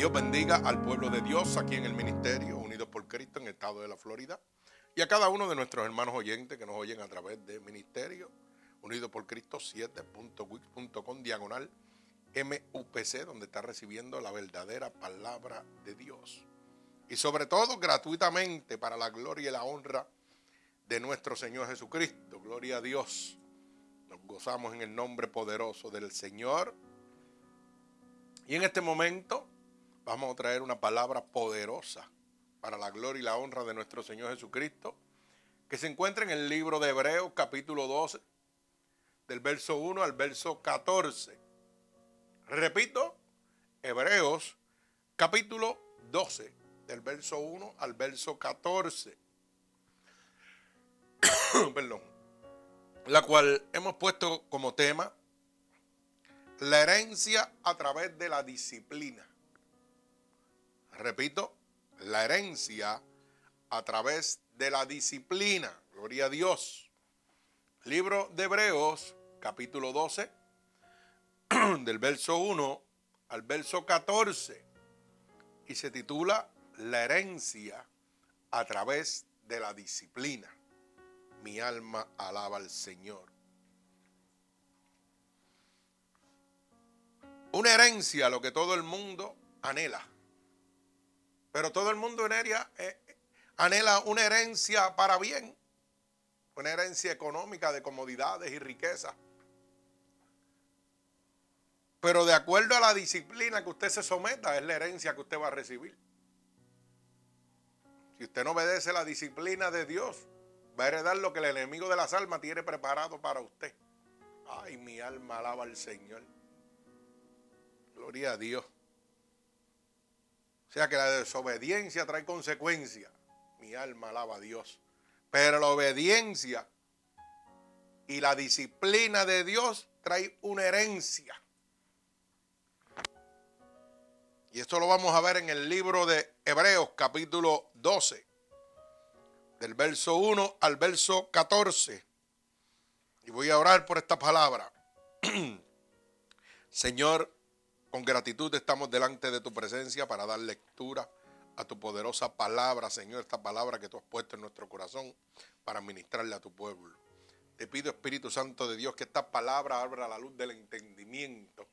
Dios bendiga al pueblo de Dios aquí en el Ministerio Unidos por Cristo en el estado de la Florida y a cada uno de nuestros hermanos oyentes que nos oyen a través de Ministerio Unidos por Cristo 7.wix.com diagonal MUPC donde está recibiendo la verdadera palabra de Dios. Y sobre todo gratuitamente para la gloria y la honra de nuestro Señor Jesucristo. Gloria a Dios. Nos gozamos en el nombre poderoso del Señor. Y en este momento vamos a traer una palabra poderosa para la gloria y la honra de nuestro Señor Jesucristo, que se encuentra en el libro de Hebreos capítulo 12, del verso 1 al verso 14. Repito, Hebreos capítulo 12, del verso 1 al verso 14. Perdón. La cual hemos puesto como tema la herencia a través de la disciplina. Repito, la herencia a través de la disciplina. Gloria a Dios. Libro de Hebreos, capítulo 12, del verso 1 al verso 14. Y se titula La herencia a través de la disciplina. Mi alma alaba al Señor. Una herencia, lo que todo el mundo anhela. Pero todo el mundo anhela, eh, anhela una herencia para bien, una herencia económica de comodidades y riquezas. Pero de acuerdo a la disciplina que usted se someta, es la herencia que usted va a recibir. Si usted no obedece la disciplina de Dios, va a heredar lo que el enemigo de las almas tiene preparado para usted. Ay, mi alma alaba al Señor. Gloria a Dios. O sea que la desobediencia trae consecuencias. Mi alma alaba a Dios. Pero la obediencia y la disciplina de Dios trae una herencia. Y esto lo vamos a ver en el libro de Hebreos capítulo 12, del verso 1 al verso 14. Y voy a orar por esta palabra. Señor, con gratitud estamos delante de tu presencia para dar lectura a tu poderosa palabra, Señor, esta palabra que tú has puesto en nuestro corazón para ministrarle a tu pueblo. Te pido, Espíritu Santo de Dios, que esta palabra abra la luz del entendimiento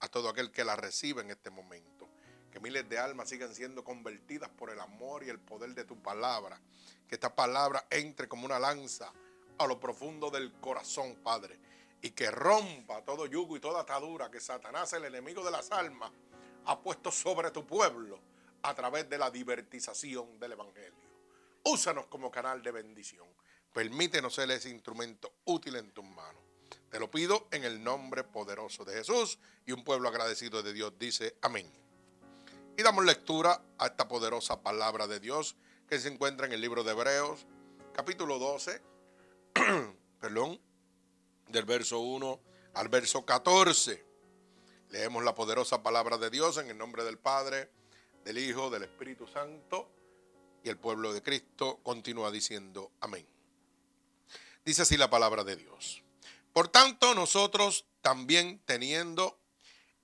a todo aquel que la recibe en este momento. Que miles de almas sigan siendo convertidas por el amor y el poder de tu palabra. Que esta palabra entre como una lanza a lo profundo del corazón, Padre y que rompa todo yugo y toda atadura que Satanás, el enemigo de las almas, ha puesto sobre tu pueblo a través de la divertización del Evangelio. Úsanos como canal de bendición. Permítenos ser ese instrumento útil en tus manos. Te lo pido en el nombre poderoso de Jesús y un pueblo agradecido de Dios dice amén. Y damos lectura a esta poderosa palabra de Dios que se encuentra en el libro de Hebreos, capítulo 12, perdón, del verso 1 al verso 14. Leemos la poderosa palabra de Dios en el nombre del Padre, del Hijo, del Espíritu Santo. Y el pueblo de Cristo continúa diciendo amén. Dice así la palabra de Dios. Por tanto, nosotros también teniendo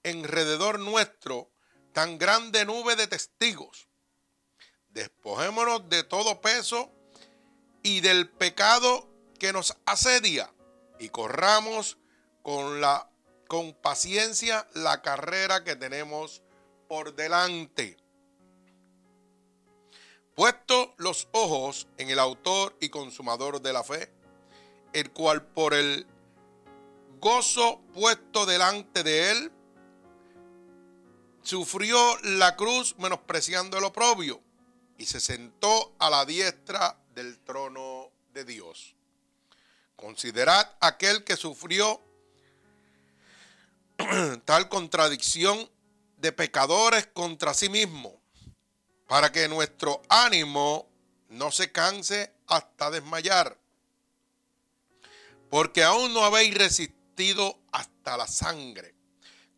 enrededor nuestro tan grande nube de testigos, despojémonos de todo peso y del pecado que nos asedia y corramos con la con paciencia la carrera que tenemos por delante. Puesto los ojos en el autor y consumador de la fe, el cual por el gozo puesto delante de él, sufrió la cruz menospreciando el oprobio y se sentó a la diestra del trono de Dios. Considerad aquel que sufrió tal contradicción de pecadores contra sí mismo, para que nuestro ánimo no se canse hasta desmayar, porque aún no habéis resistido hasta la sangre,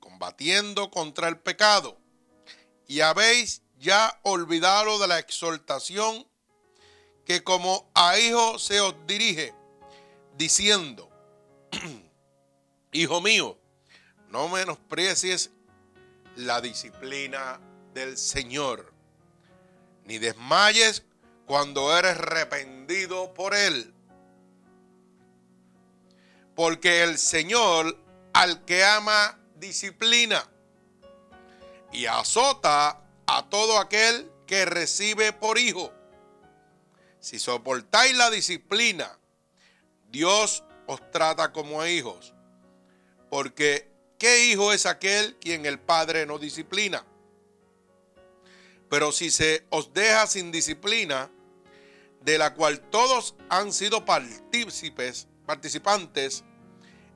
combatiendo contra el pecado, y habéis ya olvidado de la exhortación que como a hijo se os dirige diciendo, Hijo mío, no menosprecies la disciplina del Señor, ni desmayes cuando eres arrepentido por Él. Porque el Señor al que ama disciplina y azota a todo aquel que recibe por hijo. Si soportáis la disciplina, Dios os trata como hijos. Porque ¿qué hijo es aquel quien el Padre no disciplina? Pero si se os deja sin disciplina, de la cual todos han sido partícipes, participantes,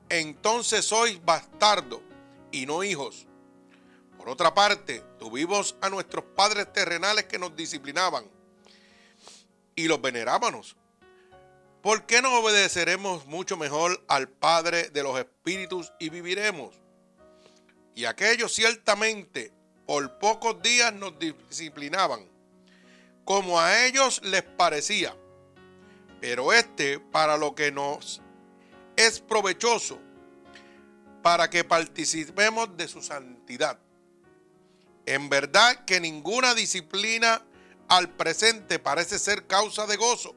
entonces sois bastardos y no hijos. Por otra parte, tuvimos a nuestros padres terrenales que nos disciplinaban y los venerábamos. ¿Por qué no obedeceremos mucho mejor al Padre de los Espíritus y viviremos? Y aquellos ciertamente por pocos días nos disciplinaban, como a ellos les parecía. Pero este para lo que nos es provechoso, para que participemos de su santidad. En verdad que ninguna disciplina al presente parece ser causa de gozo,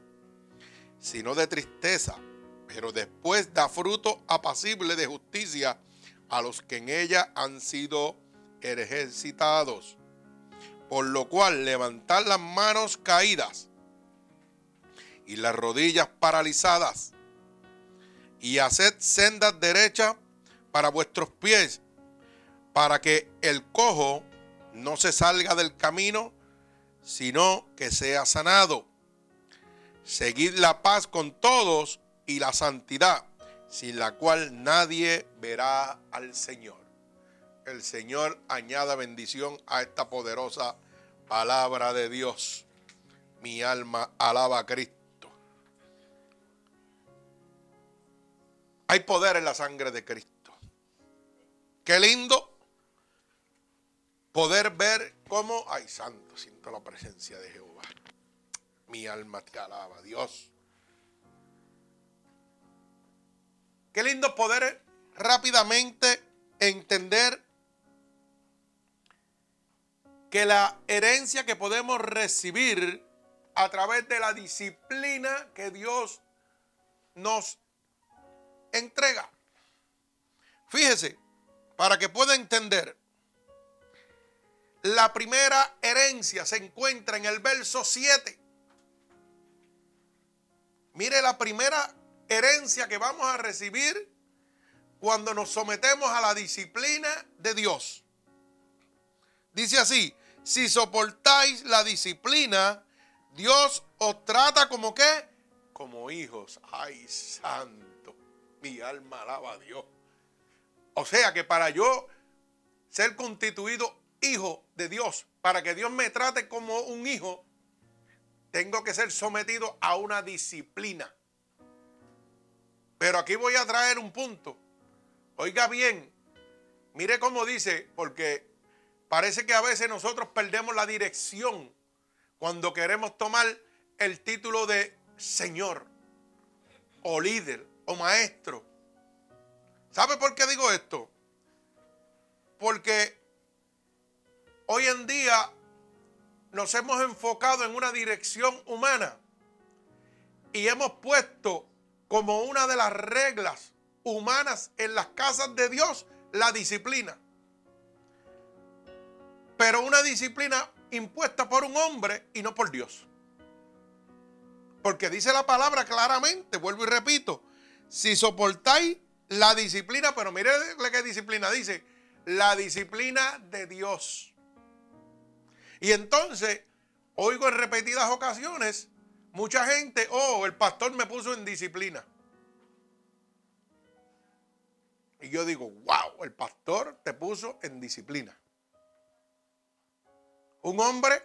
sino de tristeza, pero después da fruto apacible de justicia a los que en ella han sido ejercitados. Por lo cual levantad las manos caídas y las rodillas paralizadas y haced sendas derechas para vuestros pies, para que el cojo no se salga del camino, sino que sea sanado. Seguid la paz con todos y la santidad, sin la cual nadie verá al Señor. El Señor añada bendición a esta poderosa palabra de Dios. Mi alma alaba a Cristo. Hay poder en la sangre de Cristo. Qué lindo poder ver cómo, ay santo, siento la presencia de Jehová. Mi alma te alaba, Dios. Qué lindo poder rápidamente entender que la herencia que podemos recibir a través de la disciplina que Dios nos entrega. Fíjese, para que pueda entender, la primera herencia se encuentra en el verso 7. Mire la primera herencia que vamos a recibir cuando nos sometemos a la disciplina de Dios. Dice así, si soportáis la disciplina, Dios os trata como qué? Como hijos. Ay, santo. Mi alma alaba a Dios. O sea que para yo ser constituido hijo de Dios, para que Dios me trate como un hijo, tengo que ser sometido a una disciplina. Pero aquí voy a traer un punto. Oiga bien, mire cómo dice, porque parece que a veces nosotros perdemos la dirección cuando queremos tomar el título de Señor o líder o maestro. ¿Sabe por qué digo esto? Porque hoy en día nos hemos enfocado en una dirección humana y hemos puesto como una de las reglas humanas en las casas de Dios la disciplina. Pero una disciplina impuesta por un hombre y no por Dios. Porque dice la palabra claramente, vuelvo y repito, si soportáis la disciplina, pero mire qué disciplina dice, la disciplina de Dios. Y entonces, oigo en repetidas ocasiones, mucha gente, oh, el pastor me puso en disciplina. Y yo digo, wow, el pastor te puso en disciplina. Un hombre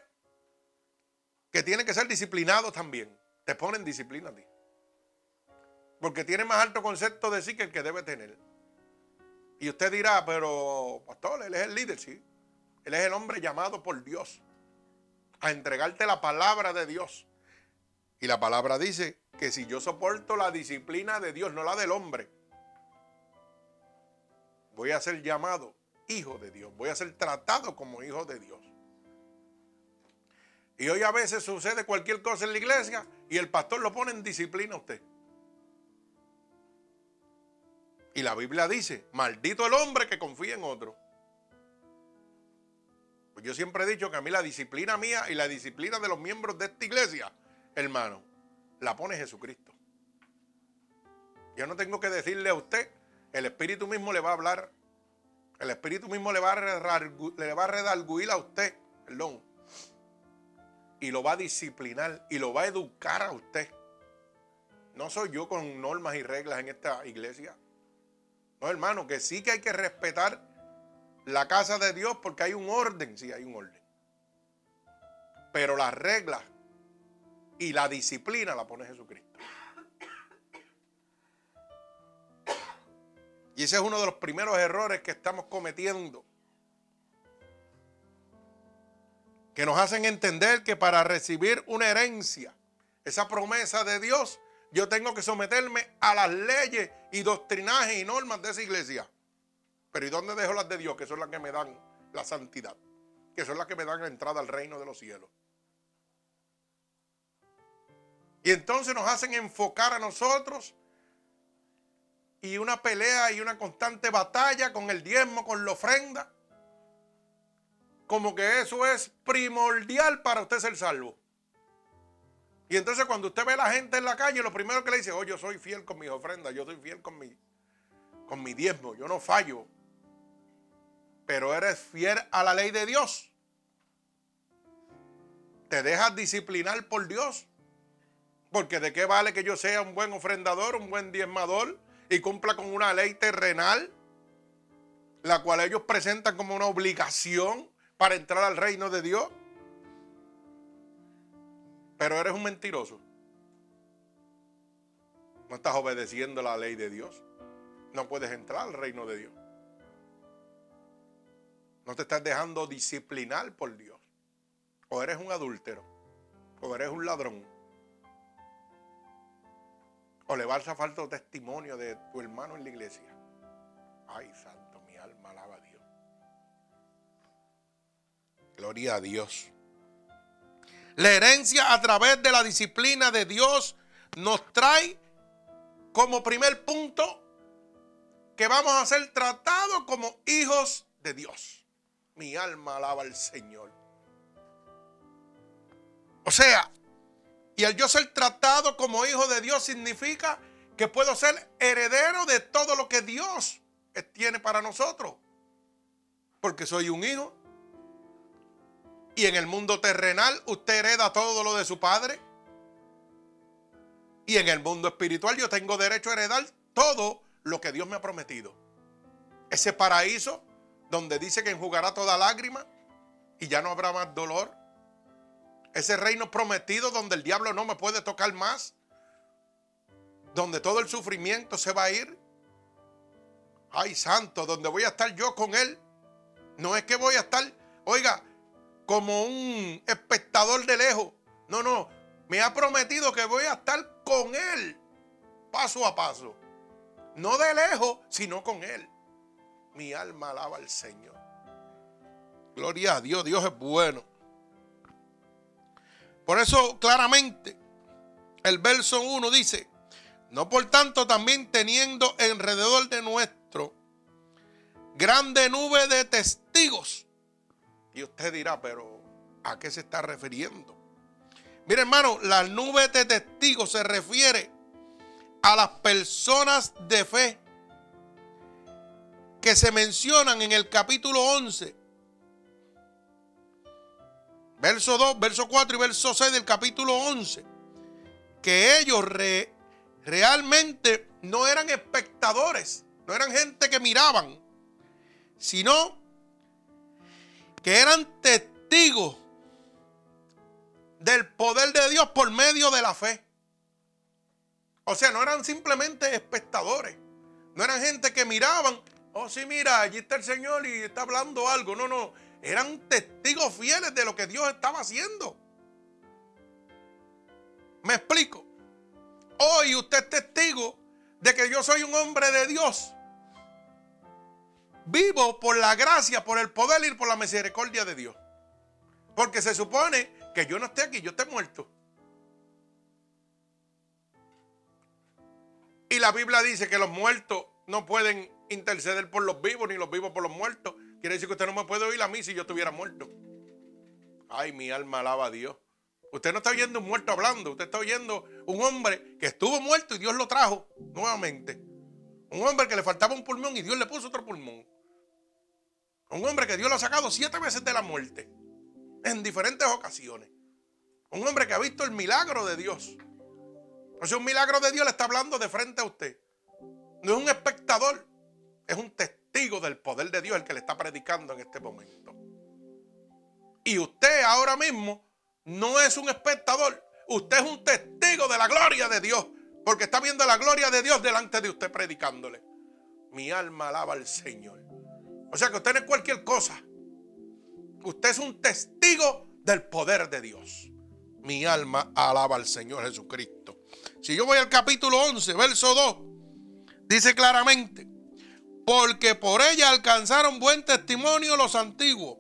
que tiene que ser disciplinado también, te pone en disciplina a ti. Porque tiene más alto concepto de sí que el que debe tener. Y usted dirá, pero pastor, él es el líder, sí. Él es el hombre llamado por Dios a entregarte la palabra de Dios. Y la palabra dice que si yo soporto la disciplina de Dios, no la del hombre, voy a ser llamado hijo de Dios, voy a ser tratado como hijo de Dios. Y hoy a veces sucede cualquier cosa en la iglesia y el pastor lo pone en disciplina a usted. Y la Biblia dice, maldito el hombre que confía en otro. Yo siempre he dicho que a mí la disciplina mía y la disciplina de los miembros de esta iglesia, hermano, la pone Jesucristo. Yo no tengo que decirle a usted, el Espíritu mismo le va a hablar, el Espíritu mismo le va a, le a a usted, perdón, y lo va a disciplinar y lo va a educar a usted. No soy yo con normas y reglas en esta iglesia. No, hermano, que sí que hay que respetar la casa de Dios porque hay un orden, sí hay un orden. Pero las reglas y la disciplina la pone Jesucristo. Y ese es uno de los primeros errores que estamos cometiendo. Que nos hacen entender que para recibir una herencia, esa promesa de Dios, yo tengo que someterme a las leyes y doctrinajes y normas de esa iglesia. Pero ¿y dónde dejo las de Dios? Que son las que me dan la santidad. Que son las que me dan la entrada al reino de los cielos. Y entonces nos hacen enfocar a nosotros y una pelea y una constante batalla con el diezmo, con la ofrenda. Como que eso es primordial para usted ser salvo. Y entonces cuando usted ve a la gente en la calle, lo primero que le dice, oh, yo soy fiel con mis ofrendas, yo soy fiel con mi, con mi diezmo, yo no fallo. Pero eres fiel a la ley de Dios. Te dejas disciplinar por Dios. Porque de qué vale que yo sea un buen ofrendador, un buen diezmador y cumpla con una ley terrenal, la cual ellos presentan como una obligación para entrar al reino de Dios. Pero eres un mentiroso. No estás obedeciendo la ley de Dios. No puedes entrar al reino de Dios. No te estás dejando disciplinar por Dios. O eres un adúltero. O eres un ladrón. O le vas a falta testimonio de tu hermano en la iglesia. Ay, santo, mi alma alaba a Dios. Gloria a Dios. La herencia a través de la disciplina de Dios nos trae como primer punto que vamos a ser tratados como hijos de Dios. Mi alma alaba al Señor. O sea, y el yo ser tratado como hijo de Dios significa que puedo ser heredero de todo lo que Dios tiene para nosotros. Porque soy un hijo y en el mundo terrenal usted hereda todo lo de su padre. Y en el mundo espiritual yo tengo derecho a heredar todo lo que Dios me ha prometido. Ese paraíso donde dice que enjugará toda lágrima y ya no habrá más dolor. Ese reino prometido donde el diablo no me puede tocar más. Donde todo el sufrimiento se va a ir. Ay, santo, donde voy a estar yo con él. No es que voy a estar, oiga, como un espectador de lejos. No, no. Me ha prometido que voy a estar con Él paso a paso. No de lejos, sino con Él. Mi alma alaba al Señor. Gloria a Dios, Dios es bueno. Por eso claramente el verso 1 dice, no por tanto también teniendo alrededor de nuestro grande nube de testigos y usted dirá, pero ¿a qué se está refiriendo? Mire hermano, la nube de testigos se refiere a las personas de fe que se mencionan en el capítulo 11. Verso 2, verso 4 y verso 6 del capítulo 11. Que ellos realmente no eran espectadores, no eran gente que miraban, sino que eran testigos del poder de Dios por medio de la fe. O sea, no eran simplemente espectadores. No eran gente que miraban, oh sí, mira, allí está el Señor y está hablando algo. No, no, eran testigos fieles de lo que Dios estaba haciendo. Me explico. Hoy usted es testigo de que yo soy un hombre de Dios vivo por la gracia, por el poder y por la misericordia de Dios. Porque se supone que yo no esté aquí, yo esté muerto. Y la Biblia dice que los muertos no pueden interceder por los vivos, ni los vivos por los muertos. Quiere decir que usted no me puede oír a mí si yo estuviera muerto. Ay, mi alma alaba a Dios. Usted no está oyendo un muerto hablando, usted está oyendo un hombre que estuvo muerto y Dios lo trajo nuevamente. Un hombre que le faltaba un pulmón y Dios le puso otro pulmón. Un hombre que Dios lo ha sacado siete veces de la muerte. En diferentes ocasiones. Un hombre que ha visto el milagro de Dios. O sea, un milagro de Dios le está hablando de frente a usted. No es un espectador, es un testigo del poder de Dios el que le está predicando en este momento. Y usted ahora mismo no es un espectador, usted es un testigo de la gloria de Dios, porque está viendo la gloria de Dios delante de usted predicándole. Mi alma alaba al Señor. O sea que usted no es cualquier cosa. Usted es un testigo del poder de Dios. Mi alma alaba al Señor Jesucristo. Si yo voy al capítulo 11, verso 2, dice claramente, porque por ella alcanzaron buen testimonio los antiguos.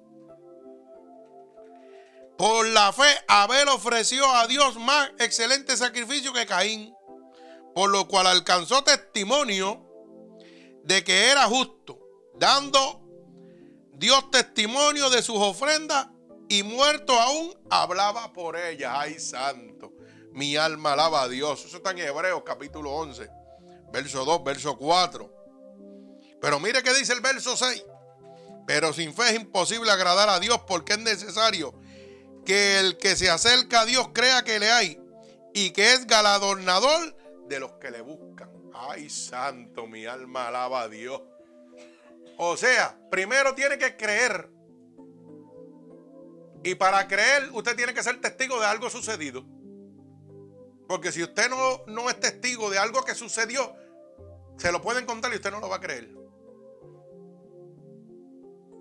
Por la fe, Abel ofreció a Dios más excelente sacrificio que Caín, por lo cual alcanzó testimonio de que era justo, dando Dios testimonio de sus ofrendas y muerto aún hablaba por ella. Ay, santo. Mi alma alaba a Dios. Eso está en Hebreos capítulo 11, verso 2, verso 4. Pero mire qué dice el verso 6. Pero sin fe es imposible agradar a Dios porque es necesario que el que se acerca a Dios crea que le hay y que es galardonador de los que le buscan. Ay, santo, mi alma alaba a Dios. O sea, primero tiene que creer. Y para creer, usted tiene que ser testigo de algo sucedido. Porque si usted no, no es testigo de algo que sucedió, se lo pueden contar y usted no lo va a creer.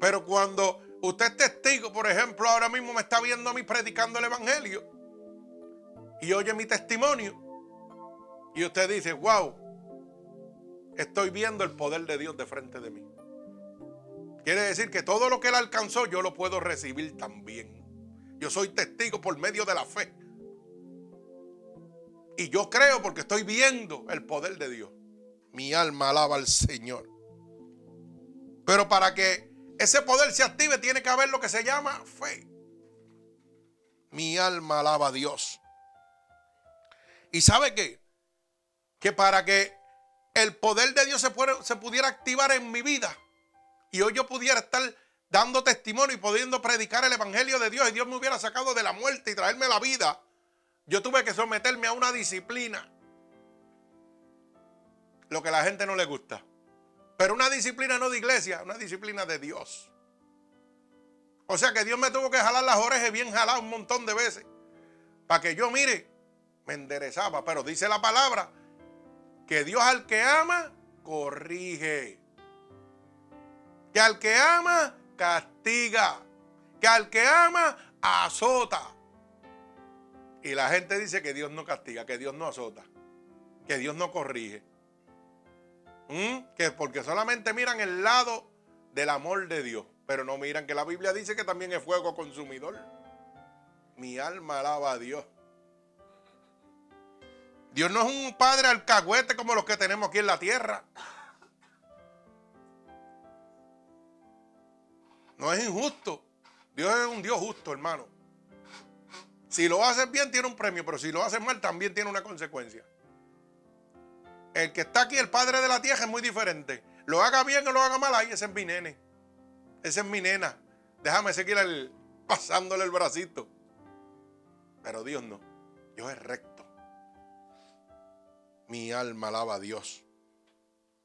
Pero cuando usted es testigo, por ejemplo, ahora mismo me está viendo a mí predicando el Evangelio y oye mi testimonio, y usted dice, wow, estoy viendo el poder de Dios de frente de mí. Quiere decir que todo lo que él alcanzó yo lo puedo recibir también. Yo soy testigo por medio de la fe. Y yo creo porque estoy viendo el poder de Dios. Mi alma alaba al Señor. Pero para que ese poder se active tiene que haber lo que se llama fe. Mi alma alaba a Dios. ¿Y sabe qué? Que para que el poder de Dios se, se pudiera activar en mi vida, y hoy yo pudiera estar dando testimonio y pudiendo predicar el Evangelio de Dios y Dios me hubiera sacado de la muerte y traerme la vida, yo tuve que someterme a una disciplina. Lo que a la gente no le gusta. Pero una disciplina no de iglesia, una disciplina de Dios. O sea que Dios me tuvo que jalar las orejas bien jaladas un montón de veces. Para que yo, mire, me enderezaba. Pero dice la palabra que Dios al que ama, corrige que al que ama castiga, que al que ama azota. Y la gente dice que Dios no castiga, que Dios no azota, que Dios no corrige. ¿Mm? Que porque solamente miran el lado del amor de Dios, pero no miran que la Biblia dice que también es fuego consumidor. Mi alma alaba a Dios. Dios no es un padre alcahuete como los que tenemos aquí en la tierra. No es injusto. Dios es un Dios justo, hermano. Si lo haces bien, tiene un premio, pero si lo haces mal, también tiene una consecuencia. El que está aquí, el padre de la tierra, es muy diferente. Lo haga bien o lo haga mal, ahí ese es mi nene. Ese es mi nena. Déjame seguir pasándole el bracito. Pero Dios no. Dios es recto. Mi alma alaba a Dios.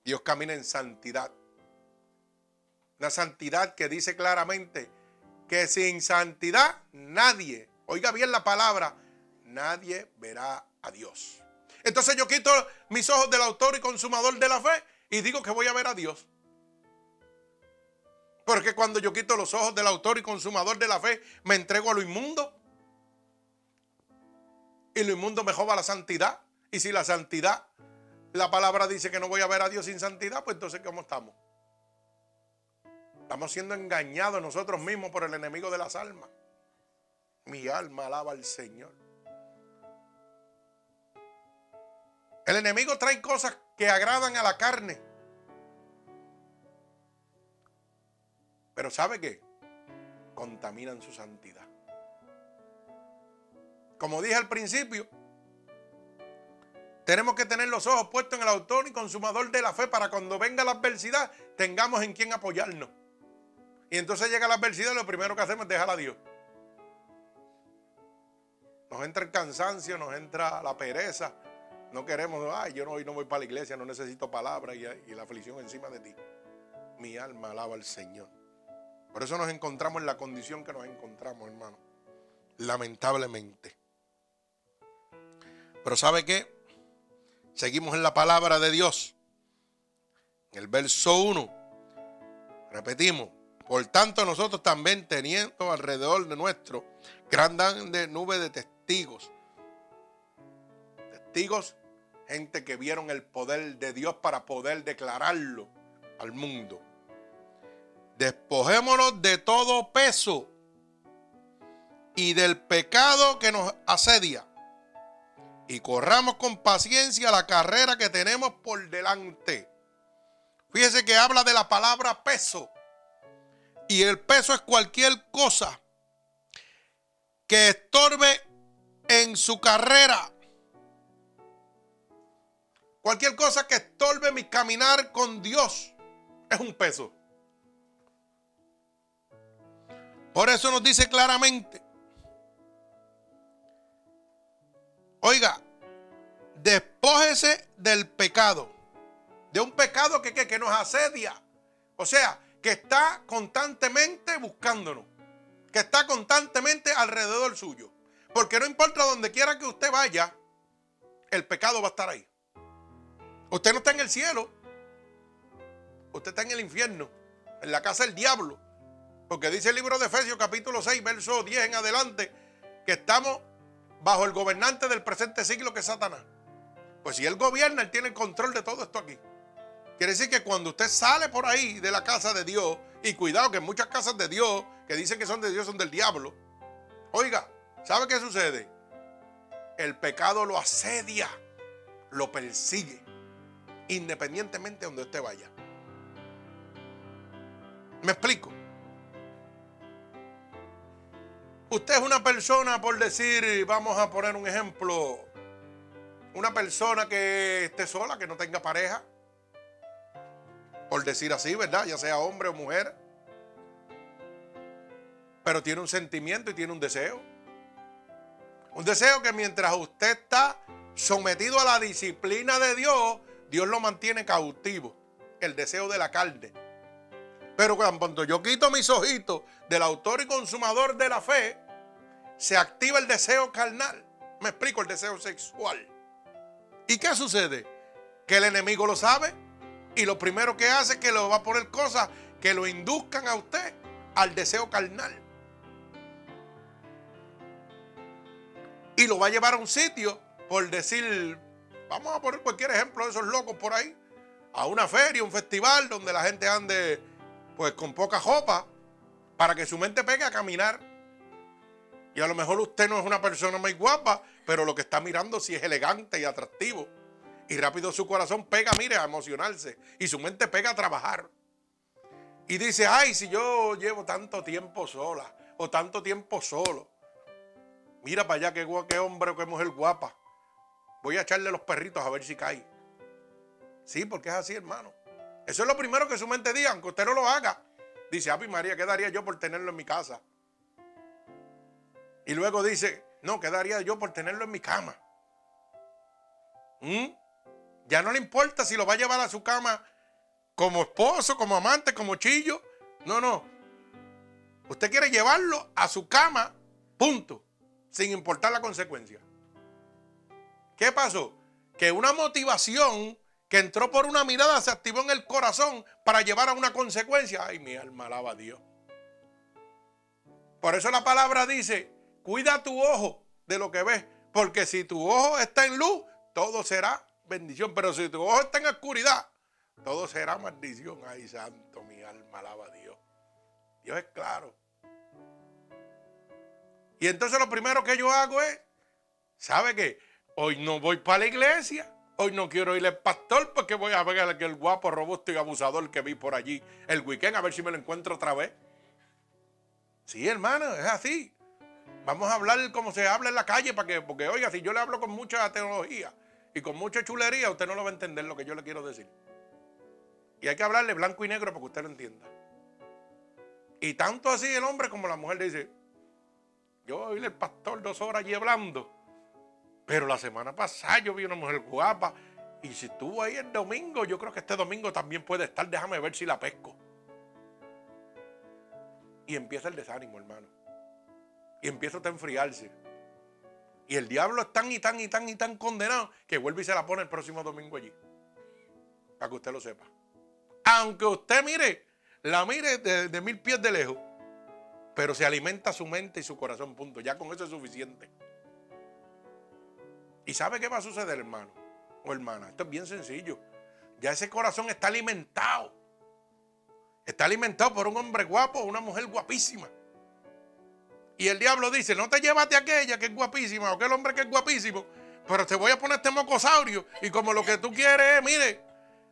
Dios camina en santidad. Una santidad que dice claramente que sin santidad nadie, oiga bien la palabra, nadie verá a Dios. Entonces yo quito mis ojos del autor y consumador de la fe y digo que voy a ver a Dios. Porque cuando yo quito los ojos del autor y consumador de la fe, me entrego a lo inmundo. Y lo inmundo me joba la santidad. Y si la santidad, la palabra dice que no voy a ver a Dios sin santidad, pues entonces ¿cómo estamos? Estamos siendo engañados nosotros mismos por el enemigo de las almas. Mi alma alaba al Señor. El enemigo trae cosas que agradan a la carne. Pero ¿sabe qué? Contaminan su santidad. Como dije al principio, tenemos que tener los ojos puestos en el autor y consumador de la fe para cuando venga la adversidad tengamos en quien apoyarnos. Y entonces llega la adversidad y lo primero que hacemos es dejar a Dios. Nos entra el cansancio, nos entra la pereza. No queremos, ay, yo no, hoy no voy para la iglesia, no necesito palabra y, la aflicción encima de ti. Mi alma alaba al Señor. Por eso nos encontramos en la condición que nos encontramos, hermano. Lamentablemente. Pero ¿sabe qué? Seguimos en la palabra de Dios. En el verso 1, repetimos, por tanto nosotros también teniendo alrededor de nuestro grande nube de testigos, testigos, gente que vieron el poder de Dios para poder declararlo al mundo. Despojémonos de todo peso y del pecado que nos asedia y corramos con paciencia la carrera que tenemos por delante. Fíjese que habla de la palabra peso. Y el peso es cualquier cosa que estorbe en su carrera. Cualquier cosa que estorbe mi caminar con Dios es un peso. Por eso nos dice claramente Oiga, despójese del pecado. De un pecado que, que, nos asedia. O sea, que está constantemente buscándonos. Que está constantemente alrededor suyo. Porque no importa donde quiera que usted vaya, el pecado va a estar ahí. Usted no está en el cielo. Usted está en el infierno. En la casa del diablo. Porque dice el libro de Efesios capítulo 6, verso 10 en adelante, que estamos bajo el gobernante del presente siglo que es Satanás. Pues si él gobierna, él tiene el control de todo esto aquí. Quiere decir que cuando usted sale por ahí de la casa de Dios, y cuidado que muchas casas de Dios que dicen que son de Dios son del diablo, oiga, ¿sabe qué sucede? El pecado lo asedia, lo persigue, independientemente de donde usted vaya. ¿Me explico? Usted es una persona, por decir, vamos a poner un ejemplo, una persona que esté sola, que no tenga pareja, por decir así, ¿verdad? Ya sea hombre o mujer, pero tiene un sentimiento y tiene un deseo. Un deseo que mientras usted está sometido a la disciplina de Dios, Dios lo mantiene cautivo, el deseo de la carne. Pero cuando yo quito mis ojitos del autor y consumador de la fe, se activa el deseo carnal. Me explico, el deseo sexual. ¿Y qué sucede? Que el enemigo lo sabe y lo primero que hace es que le va a poner cosas que lo induzcan a usted al deseo carnal. Y lo va a llevar a un sitio, por decir, vamos a poner cualquier ejemplo de esos locos por ahí, a una feria, un festival donde la gente ande pues con poca ropa para que su mente pegue a caminar. Y a lo mejor usted no es una persona muy guapa, pero lo que está mirando sí es elegante y atractivo. Y rápido su corazón pega, mire, a emocionarse. Y su mente pega a trabajar. Y dice, ay, si yo llevo tanto tiempo sola o tanto tiempo solo. Mira para allá qué, qué hombre o qué mujer guapa. Voy a echarle los perritos a ver si cae. Sí, porque es así, hermano. Eso es lo primero que su mente diga, aunque usted no lo haga. Dice, Api María, ¿qué daría yo por tenerlo en mi casa? Y luego dice, no, ¿qué daría yo por tenerlo en mi cama? ¿Mm? Ya no le importa si lo va a llevar a su cama como esposo, como amante, como chillo. No, no. Usted quiere llevarlo a su cama, punto, sin importar la consecuencia. ¿Qué pasó? Que una motivación que entró por una mirada se activó en el corazón para llevar a una consecuencia. Ay, mi alma alaba a Dios. Por eso la palabra dice, cuida tu ojo de lo que ves, porque si tu ojo está en luz, todo será bendición, pero si tu ojo está en oscuridad, todo será maldición. Ay, santo, mi alma alaba a Dios. Dios es claro. Y entonces lo primero que yo hago es, ¿sabe qué? Hoy no voy para la iglesia. Hoy no quiero ir al pastor porque voy a ver aquel guapo, robusto y abusador que vi por allí el weekend a ver si me lo encuentro otra vez. Sí, hermano, es así. Vamos a hablar como se habla en la calle para que, porque oiga, si yo le hablo con mucha tecnología y con mucha chulería, usted no lo va a entender lo que yo le quiero decir. Y hay que hablarle blanco y negro para que usted lo entienda. Y tanto así el hombre como la mujer dice, yo oí el pastor dos horas allí hablando. Pero la semana pasada yo vi una mujer guapa. Y si estuvo ahí el domingo, yo creo que este domingo también puede estar. Déjame ver si la pesco. Y empieza el desánimo, hermano. Y empieza a enfriarse. Y el diablo es tan y tan y tan y tan condenado que vuelve y se la pone el próximo domingo allí. Para que usted lo sepa. Aunque usted mire, la mire de mil pies de lejos pero se alimenta su mente y su corazón, punto. Ya con eso es suficiente. ¿Y sabe qué va a suceder, hermano o hermana? Esto es bien sencillo. Ya ese corazón está alimentado. Está alimentado por un hombre guapo o una mujer guapísima. Y el diablo dice, no te llevas de aquella que es guapísima o aquel hombre que es guapísimo, pero te voy a poner este mocosaurio. Y como lo que tú quieres es, mire,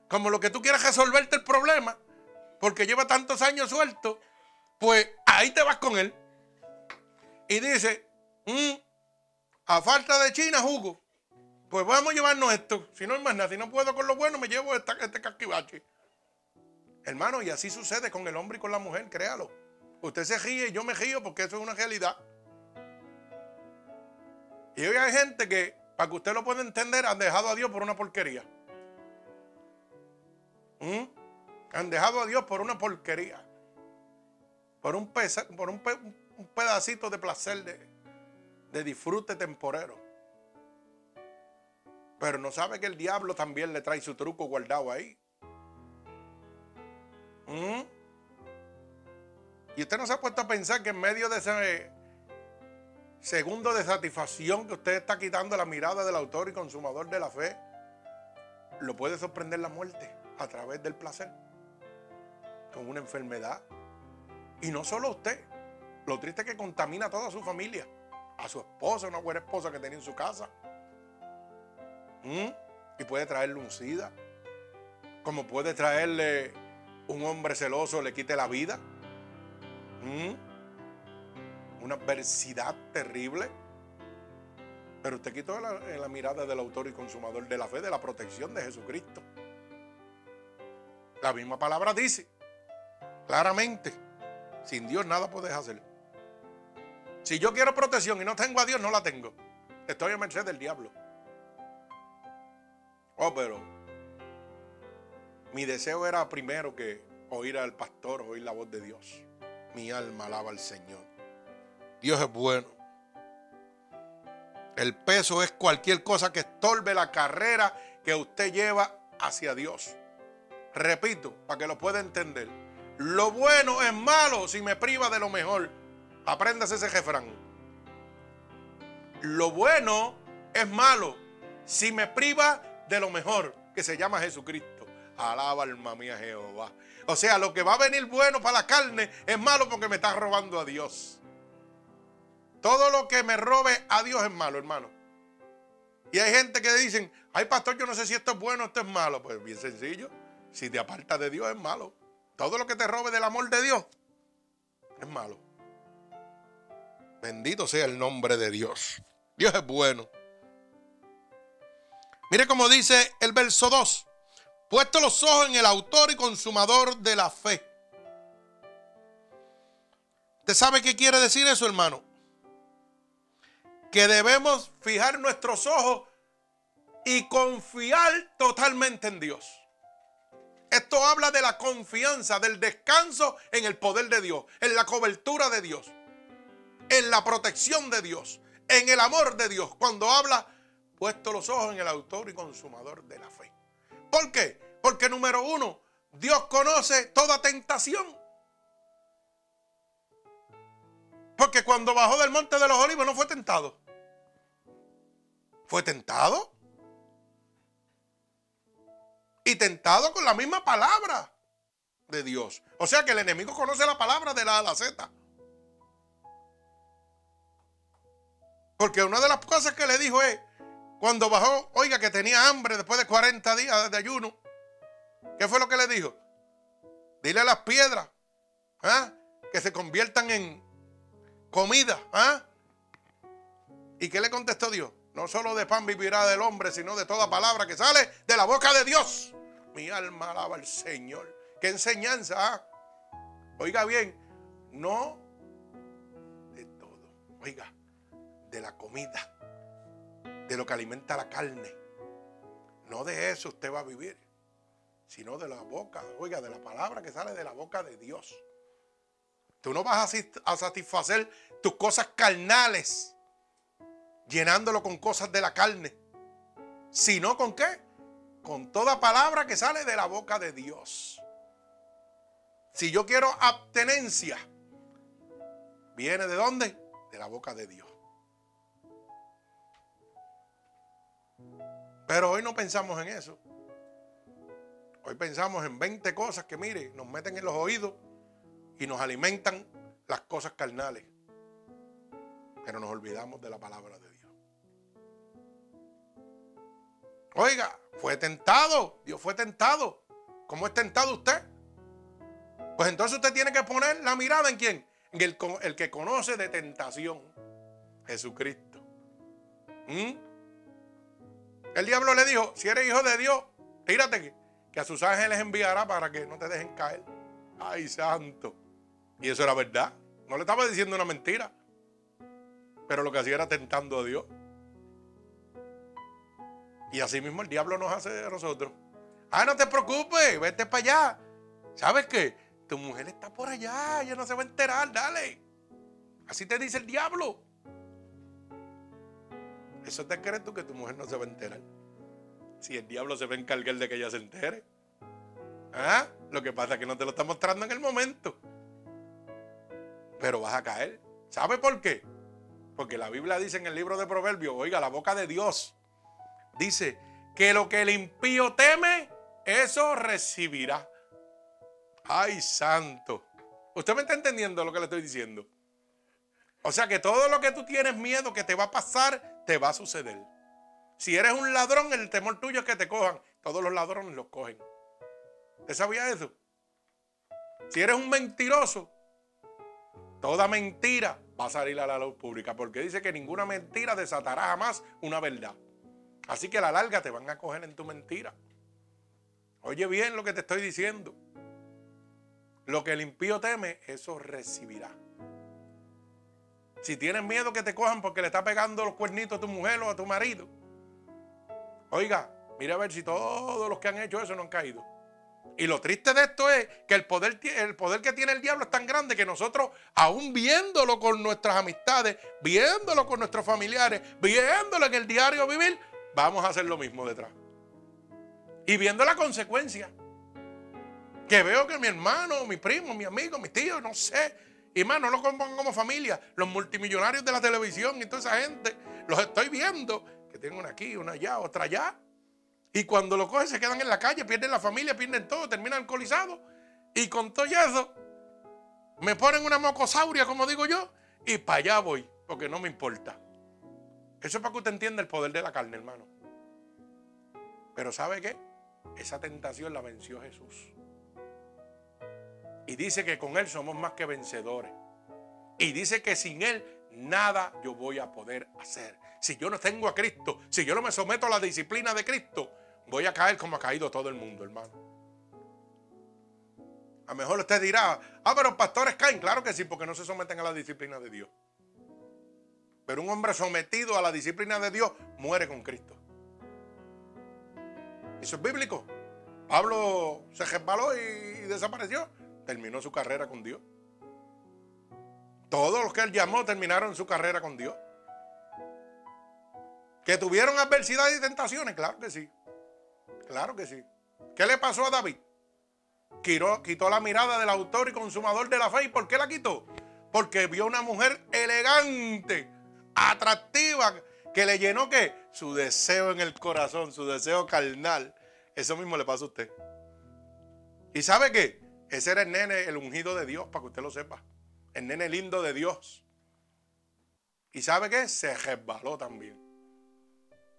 como lo que tú quieres resolverte el problema, porque lleva tantos años suelto, pues ahí te vas con él. Y dice, mm, a falta de China, jugo. Pues vamos a llevarnos esto. Si no es más nada, si no puedo con lo bueno, me llevo este casquivache. Hermano, y así sucede con el hombre y con la mujer, créalo. Usted se ríe y yo me río porque eso es una realidad. Y hoy hay gente que, para que usted lo pueda entender, han dejado a Dios por una porquería. ¿Mm? Han dejado a Dios por una porquería por un, por un, pedacito de placer, de, disfrute temporero. Pero no sabe que el diablo también le trae su truco guardado ahí. ¿Mm? Y usted no se ha puesto a pensar que en medio de ese segundo de satisfacción que usted está quitando la mirada del autor y consumador de la fe, lo puede sorprender la muerte a través del placer, con una enfermedad, y no solo usted. Lo triste es que contamina a toda su familia. A su esposa, una buena esposa que tenía en su casa. ¿Mm? Y puede traerle un SIDA. Como puede traerle un hombre celoso, le quite la vida. ¿Mm? Una adversidad terrible. Pero usted quitó la, mirada del autor y consumador de la fe, de la protección de Jesucristo. La misma palabra dice claramente sin Dios nada puedes hacer. Si yo quiero protección y no tengo a Dios, no la tengo. Estoy a merced del diablo. Oh, pero mi deseo era primero que oír al pastor, oír la voz de Dios. Mi alma alaba al Señor. Dios es bueno. El peso es cualquier cosa que estorbe la carrera que usted lleva hacia Dios. Repito, para que lo pueda entender. Lo bueno es malo si me priva de lo mejor. Apréndase ese refrán. Lo bueno es malo si me priva de lo mejor, que se llama Jesucristo. Alaba alma mía Jehová. O sea, lo que va a venir bueno para la carne es malo porque me está robando a Dios. Todo lo que me robe a Dios es malo, hermano. Y hay gente que dicen, ay pastor, yo no sé si esto es bueno o esto es malo. Pues bien sencillo, si te apartas de Dios es malo. Todo lo que te robe del amor de Dios es malo. Bendito sea el nombre de Dios. Dios es bueno. Mire cómo dice el verso 2. Puesto los ojos en el autor y consumador de la fe. ¿Usted sabe qué quiere decir eso, hermano? Que debemos fijar nuestros ojos y confiar totalmente en Dios. Esto habla de la confianza, del descanso en el poder de Dios, en la cobertura de Dios, en la protección de Dios, en el amor de Dios. Cuando habla, puesto los ojos en el autor y consumador de la fe. ¿Por qué? Porque número uno, Dios conoce toda tentación. Porque cuando bajó del monte de los olivos no fue tentado. ¿Fue tentado? y tentado con la misma palabra de Dios. O sea que el enemigo conoce la palabra de la A. Porque una de las cosas que le dijo es, cuando bajó, oiga, que tenía hambre después de 40 días de ayuno, ¿qué fue lo que le dijo? Dile las piedras ¿ah? que se conviertan en comida. ¿ah? ¿Y qué le contestó Dios? No solo de pan vivirá del hombre, sino de toda palabra que sale de la boca de Dios. Mi alma alaba al Señor. ¿Qué enseñanza? ¿ah? Oiga bien, no de todo. Oiga, de la comida, de lo que alimenta la carne. No de eso usted va a vivir, sino de la boca, oiga, de la palabra que sale de la boca de Dios. Tú no vas a satisfacer tus cosas carnales llenándolo con cosas de la carne, sino con qué? Con toda palabra que sale de la boca de Dios. Si yo quiero abstenencia, ¿viene de dónde? De la boca de Dios. Pero hoy no pensamos en eso. Hoy pensamos en 20 cosas que, mire, nos meten en los oídos y nos alimentan las cosas carnales. Pero nos olvidamos de la palabra de Dios. Oiga, fue tentado. Dios fue tentado. ¿Cómo es tentado usted? Pues entonces usted tiene que poner la mirada en quién? En el, que conoce de tentación. Jesucristo. ¿Mm? El diablo le dijo, si eres hijo de Dios, tírate que, que a sus ángeles enviará para que no te dejen caer. Ay, santo. Y eso era verdad. No le estaba diciendo una mentira. Pero lo que hacía era tentando a Dios. Y así mismo el diablo nos hace de nosotros. Ah, no te preocupes, vete para allá. ¿Sabes qué? Tu mujer está por allá, ella no se va a enterar, dale. Así te dice el diablo. Eso te crees tú que tu mujer no se va a enterar. Si el diablo se va a encargar de que ella se entere. ¿Ah? Lo que pasa es que no te lo está mostrando en el momento. Pero vas a caer. ¿Sabe por qué? Porque la Biblia dice en el libro de Proverbios, oiga, la boca de Dios dice que lo que el impío teme, eso recibirá. Ay, santo. ¿Usted me está entendiendo lo que le estoy diciendo? O sea que todo lo que tú tienes miedo que te va a pasar, te va a suceder. Si eres un ladrón, el temor tuyo es que te cojan. Todos los ladrones los cogen. ¿Usted sabía eso? Si eres un mentiroso, toda mentira va a salir a la luz pública porque dice que ninguna mentira desatará jamás una verdad. Así que a la larga te van a coger en tu mentira. Oye bien lo que te estoy diciendo. Lo que el impío teme, eso recibirá. Si tienes miedo que te cojan porque le está pegando los cuernitos a tu mujer o a tu marido, oiga, mira a ver si todos los que han hecho eso no han caído. Y lo triste de esto es que el poder, el poder que tiene el diablo es tan grande que nosotros, aún viéndolo con nuestras amistades, viéndolo con nuestros familiares, viéndolo en el diario vivir, vamos a hacer lo mismo detrás. Y viendo la consecuencia. Que veo que mi hermano, mi primo, mi amigo, mi tío, no sé. Y más, no lo compongo como familia. Los multimillonarios de la televisión y toda esa gente, los estoy viendo. Que tienen una aquí, una allá, otra allá. Y cuando lo cogen se quedan en la calle, pierden la familia, pierden todo, terminan alcoholizados. Y con todo eso, me ponen una mocosauria, como digo yo, y para allá voy, porque no me importa. Eso es para que usted entienda el poder de la carne, hermano. Pero ¿sabe qué? Esa tentación la venció Jesús. Y dice que con Él somos más que vencedores. Y dice que sin Él nada yo voy a poder hacer. Si yo no tengo a Cristo, si yo no me someto a la disciplina de Cristo, voy a caer como ha caído todo el mundo, hermano. A lo mejor usted dirá, ah, pero pastores caen. Claro que sí, porque no se someten a la disciplina de Dios. Pero un hombre sometido a la disciplina de Dios muere con Cristo. Eso es bíblico. Pablo se resbaló y desapareció. Terminó su carrera con Dios. Todos los que él llamó terminaron su carrera con Dios. ¿Que tuvieron adversidad y tentaciones? Claro que sí. Claro que sí. ¿Qué le pasó a David? Quitó, la mirada del autor y consumador de la fe. ¿Y por qué la quitó? Porque vio una mujer elegante atractiva que le llenó que su deseo en el corazón, su deseo carnal. Eso mismo le pasa a usted. ¿Y sabe qué? Ese era el nene, el ungido de Dios, para que usted lo sepa. El nene lindo de Dios. Y sabe qué? Se resbaló también.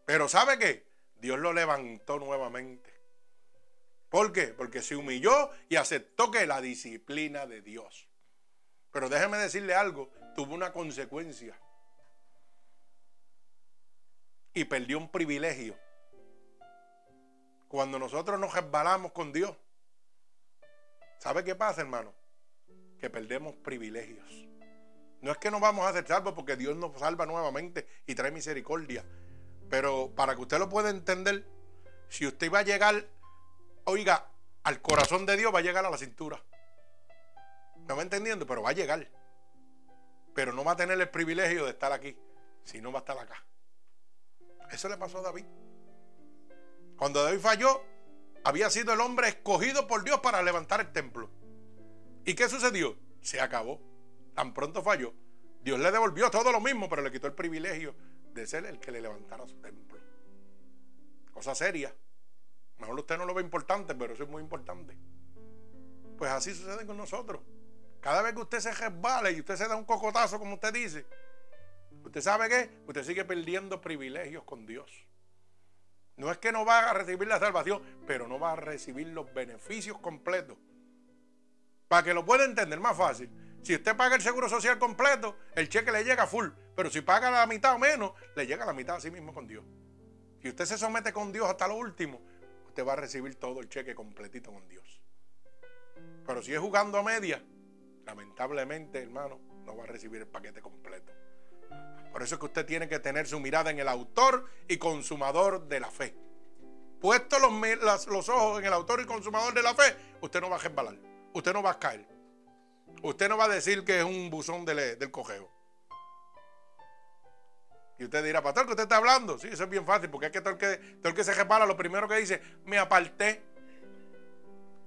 Pero ¿sabe qué? Dios lo levantó nuevamente. ¿Por qué? Porque se humilló y aceptó que la disciplina de Dios. Pero déjeme decirle algo, tuvo una consecuencia. Y perdió un privilegio. Cuando nosotros nos resbalamos con Dios, ¿sabe qué pasa, hermano? Que perdemos privilegios. No es que nos vamos a hacer salvos porque Dios nos salva nuevamente y trae misericordia. Pero para que usted lo pueda entender, si usted va a llegar, oiga, al corazón de Dios, va a llegar a la cintura. ¿Me va entendiendo? Pero va a llegar. Pero no va a tener el privilegio de estar aquí, si no va a estar acá. Eso le pasó a David. Cuando David falló, había sido el hombre escogido por Dios para levantar el templo. ¿Y qué sucedió? Se acabó. Tan pronto falló. Dios le devolvió todo lo mismo, pero le quitó el privilegio de ser el que le levantara su templo. Cosa seria. Mejor usted no lo ve importante, pero eso es muy importante. Pues así sucede con nosotros. Cada vez que usted se resbala y usted se da un cocotazo, como usted dice, usted sabe qué? Usted sigue perdiendo privilegios con Dios. No es que no va a recibir la salvación, pero no va a recibir los beneficios completos. Para que lo pueda entender más fácil. Si usted paga el seguro social completo, el cheque le llega full. Pero si paga la mitad o menos, le llega la mitad a sí mismo con Dios. Si usted se somete con Dios hasta lo último, usted va a recibir todo el cheque completito con Dios. Pero si es jugando a media, lamentablemente, hermano, no va a recibir el paquete completo. Por eso es que usted tiene que tener su mirada en el autor y consumador de la fe. Puesto los, los ojos en el autor y consumador de la fe, usted no va a resbalar. Usted no va a caer. Usted no va a decir que es un buzón del, del cogeo. Y usted dirá, pastor, que usted está hablando. Sí, eso es bien fácil, porque es que todo el que, todo que se resbala, lo primero que dice, me aparté.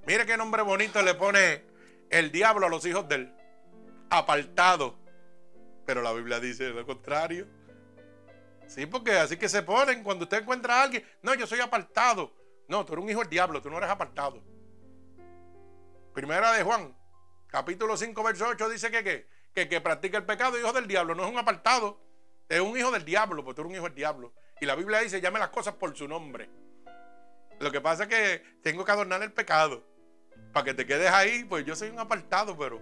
Mire qué nombre bonito le pone el diablo a los hijos del apartado. Pero la Biblia dice lo contrario. Sí, porque así que se ponen cuando usted encuentra a alguien. No, yo soy apartado. No, tú eres un hijo del diablo, tú no eres apartado. Primera de Juan, capítulo 5, verso 8, dice que, que, que, practica el pecado, hijo del diablo, no es un apartado. Es un hijo del diablo, porque tú eres un hijo del diablo. Y la Biblia dice, llame las cosas por su nombre. Lo que pasa es que tengo que adornar el pecado. Para que te quedes ahí, pues yo soy un apartado, pero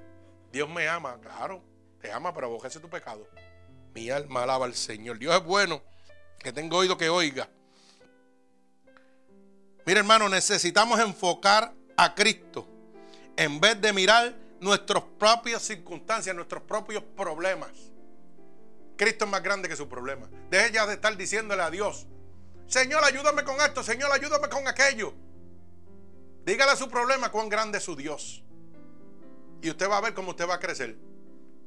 Dios me ama, claro. Te ama, pero abojece tu pecado. Mi alma alaba al Señor. Dios es bueno. Que tengo oído que oiga. Mira, hermano, necesitamos enfocar a Cristo en vez de mirar nuestras propias circunstancias, nuestros propios problemas. Cristo es más grande que su problema. Deje ya de estar diciéndole a Dios, Señor, ayúdame con esto, Señor, ayúdame con aquello. Dígale a su problema cuán grande es su Dios. Y usted va a ver cómo usted va a crecer.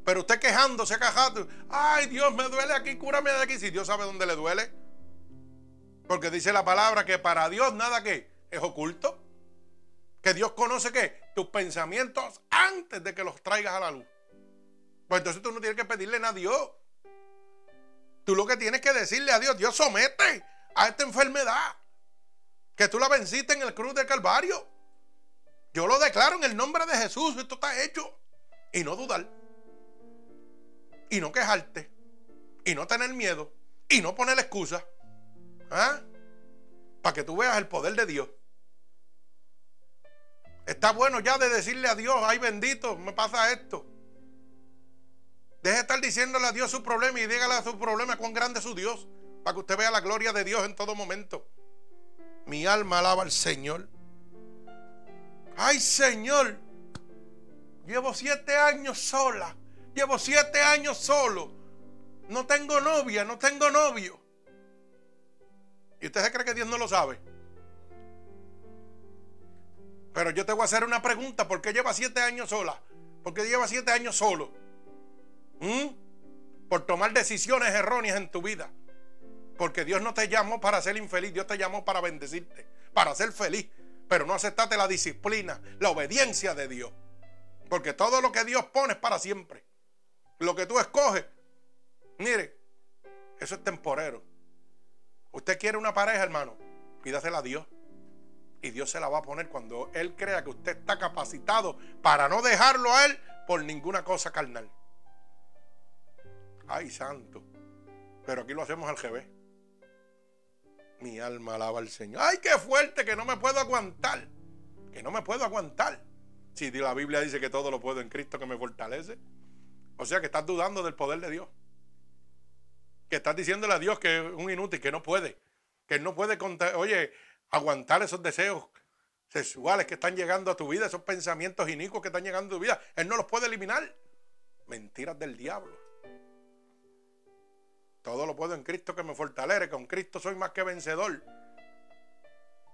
Pero usted quejándose, quejando, ay Dios, me duele aquí, cúrame de aquí. Si Dios sabe dónde le duele. Porque dice la palabra que para Dios nada que es oculto. Que Dios conoce que tus pensamientos antes de que los traigas a la luz. Pues entonces tú no tienes que pedirle nada a Dios. Tú lo que tienes que decirle a Dios, Dios somete a esta enfermedad. Que tú la venciste en el cruz del Calvario. Yo lo declaro en el nombre de Jesús. Esto está hecho. Y no dudar y no quejarte y no tener miedo y no poner excusa. ¿Ah? Para que tú veas el poder de Dios. Está bueno ya de decirle a Dios, ay bendito, me pasa esto. Deje de estar diciéndole a Dios su problema y dígale a su problema cuán grande es su Dios. Para que usted vea la gloria de Dios en todo momento. Mi alma alaba al Señor. Ay Señor, llevo siete años sola. Llevo siete años solo. No tengo novia, no tengo novio. ¿Y usted se cree que Dios no lo sabe? Pero yo te voy a hacer una pregunta. ¿Por qué lleva siete años sola? ¿Por qué lleva siete años solo? ¿Mm? Por tomar decisiones erróneas en tu vida. Porque Dios no te llamó para ser infeliz. Dios te llamó para bendecirte. Para ser feliz. Pero no aceptaste la disciplina, la obediencia de Dios. Porque todo lo que Dios pone es para siempre. Lo que tú escoges, mire, eso es temporero. Usted quiere una pareja, hermano, pídasela a Dios. Y Dios se la va a poner cuando Él crea que usted está capacitado para no dejarlo a Él por ninguna cosa carnal. Ay, santo. Pero aquí lo hacemos al revés. Mi alma alaba al Señor. Ay, qué fuerte que no me puedo aguantar. Que no me puedo aguantar. Si la Biblia dice que todo lo puedo en Cristo que me fortalece. O sea que estás dudando del poder de Dios. Que estás diciéndole a Dios que es un inútil, que no puede. Que no puede, oye, aguantar esos deseos sexuales que están llegando a tu vida, esos pensamientos inicuos que están llegando a tu vida. Él no los puede eliminar. Mentiras del diablo. Todo lo puedo en Cristo que me fortalece. Con Cristo soy más que vencedor.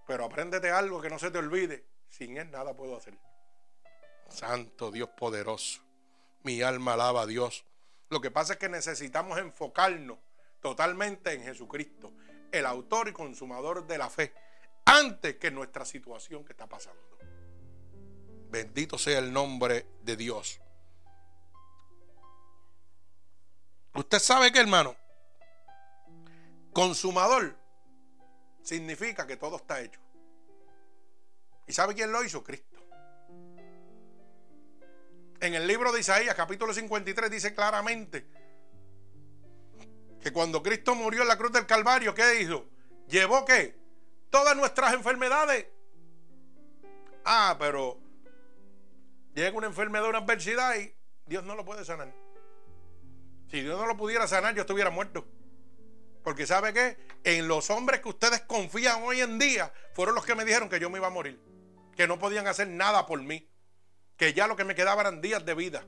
Pero apréndete algo que no se te olvide. Sin Él nada puedo hacer. Santo Dios poderoso. Mi alma alaba a Dios. Lo que pasa es que necesitamos enfocarnos totalmente en Jesucristo, el autor y consumador de la fe, antes que nuestra situación que está pasando. Bendito sea el nombre de Dios. Usted sabe que, hermano, Consumador significa que todo está hecho. ¿Y sabe quién lo hizo? Cristo. En el libro de Isaías, capítulo 53, dice claramente que cuando Cristo murió en la cruz del Calvario, ¿qué hizo? ¿Llevó qué? Todas nuestras enfermedades. Ah, pero llega una enfermedad, una adversidad y Dios no lo puede sanar. Si Dios no lo pudiera sanar, yo estuviera muerto. Porque ¿sabe qué? En los hombres que ustedes confían hoy en día fueron los que me dijeron que yo me iba a morir. Que no podían hacer nada por mí. Que ya lo que me quedaba eran días de vida.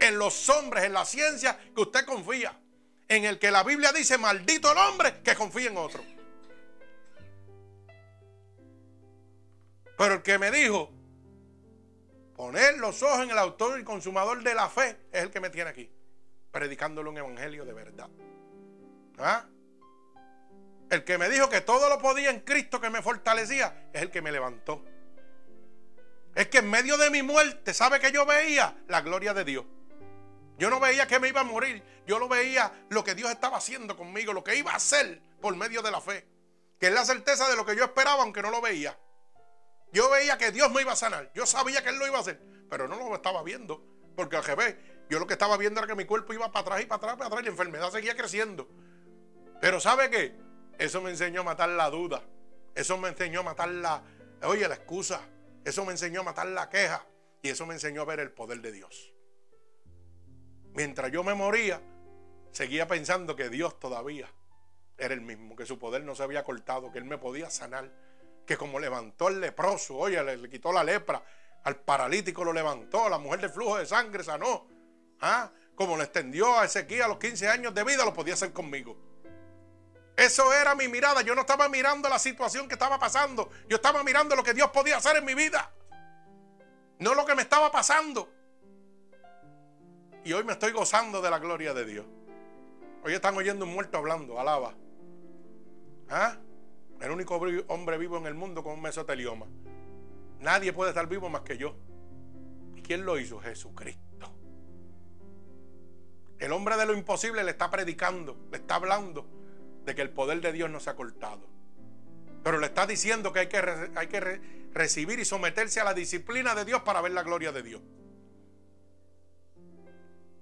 En los hombres, en la ciencia que usted confía. En el que la Biblia dice, maldito el hombre que confía en otro. Pero el que me dijo, poner los ojos en el autor y consumador de la fe, es el que me tiene aquí. Predicándole un evangelio de verdad. ¿Ah? El que me dijo que todo lo podía en Cristo que me fortalecía es el que me levantó. Es que en medio de mi muerte, ¿sabe que yo veía? La gloria de Dios. Yo no veía que me iba a morir. Yo lo veía lo que Dios estaba haciendo conmigo, lo que iba a hacer por medio de la fe. Que es la certeza de lo que yo esperaba, aunque no lo veía. Yo veía que Dios me iba a sanar. Yo sabía que Él lo iba a hacer, pero no lo estaba viendo. Porque al revés, yo lo que estaba viendo era que mi cuerpo iba para atrás y para atrás, para atrás, y la enfermedad seguía creciendo. Pero ¿sabe qué? Eso me enseñó a matar la duda. Eso me enseñó a matar la, oye, la excusa. Eso me enseñó a matar la queja. Y eso me enseñó a ver el poder de Dios. Mientras yo me moría, seguía pensando que Dios todavía era el mismo, que su poder no se había cortado, que Él me podía sanar, que como levantó el leproso, oye, le, quitó la lepra, al paralítico lo levantó, la mujer de flujo de sangre sanó, ¿Ah? como le extendió a Ezequiel a los 15 años de vida, lo podía hacer conmigo. Eso era mi mirada. Yo no estaba mirando la situación que estaba pasando. Yo estaba mirando lo que Dios podía hacer en mi vida. No lo que me estaba pasando. Y hoy me estoy gozando de la gloria de Dios. Hoy están oyendo un muerto hablando. Alaba. ¿Ah? El único hombre vivo en el mundo con un mesotelioma. Nadie puede estar vivo más que yo. ¿Y quién lo hizo? Jesucristo. El hombre de lo imposible le está predicando, le está hablando de que el poder de Dios no se ha cortado. Pero le está diciendo que hay que, hay que recibir y someterse a la disciplina de Dios para ver la gloria de Dios.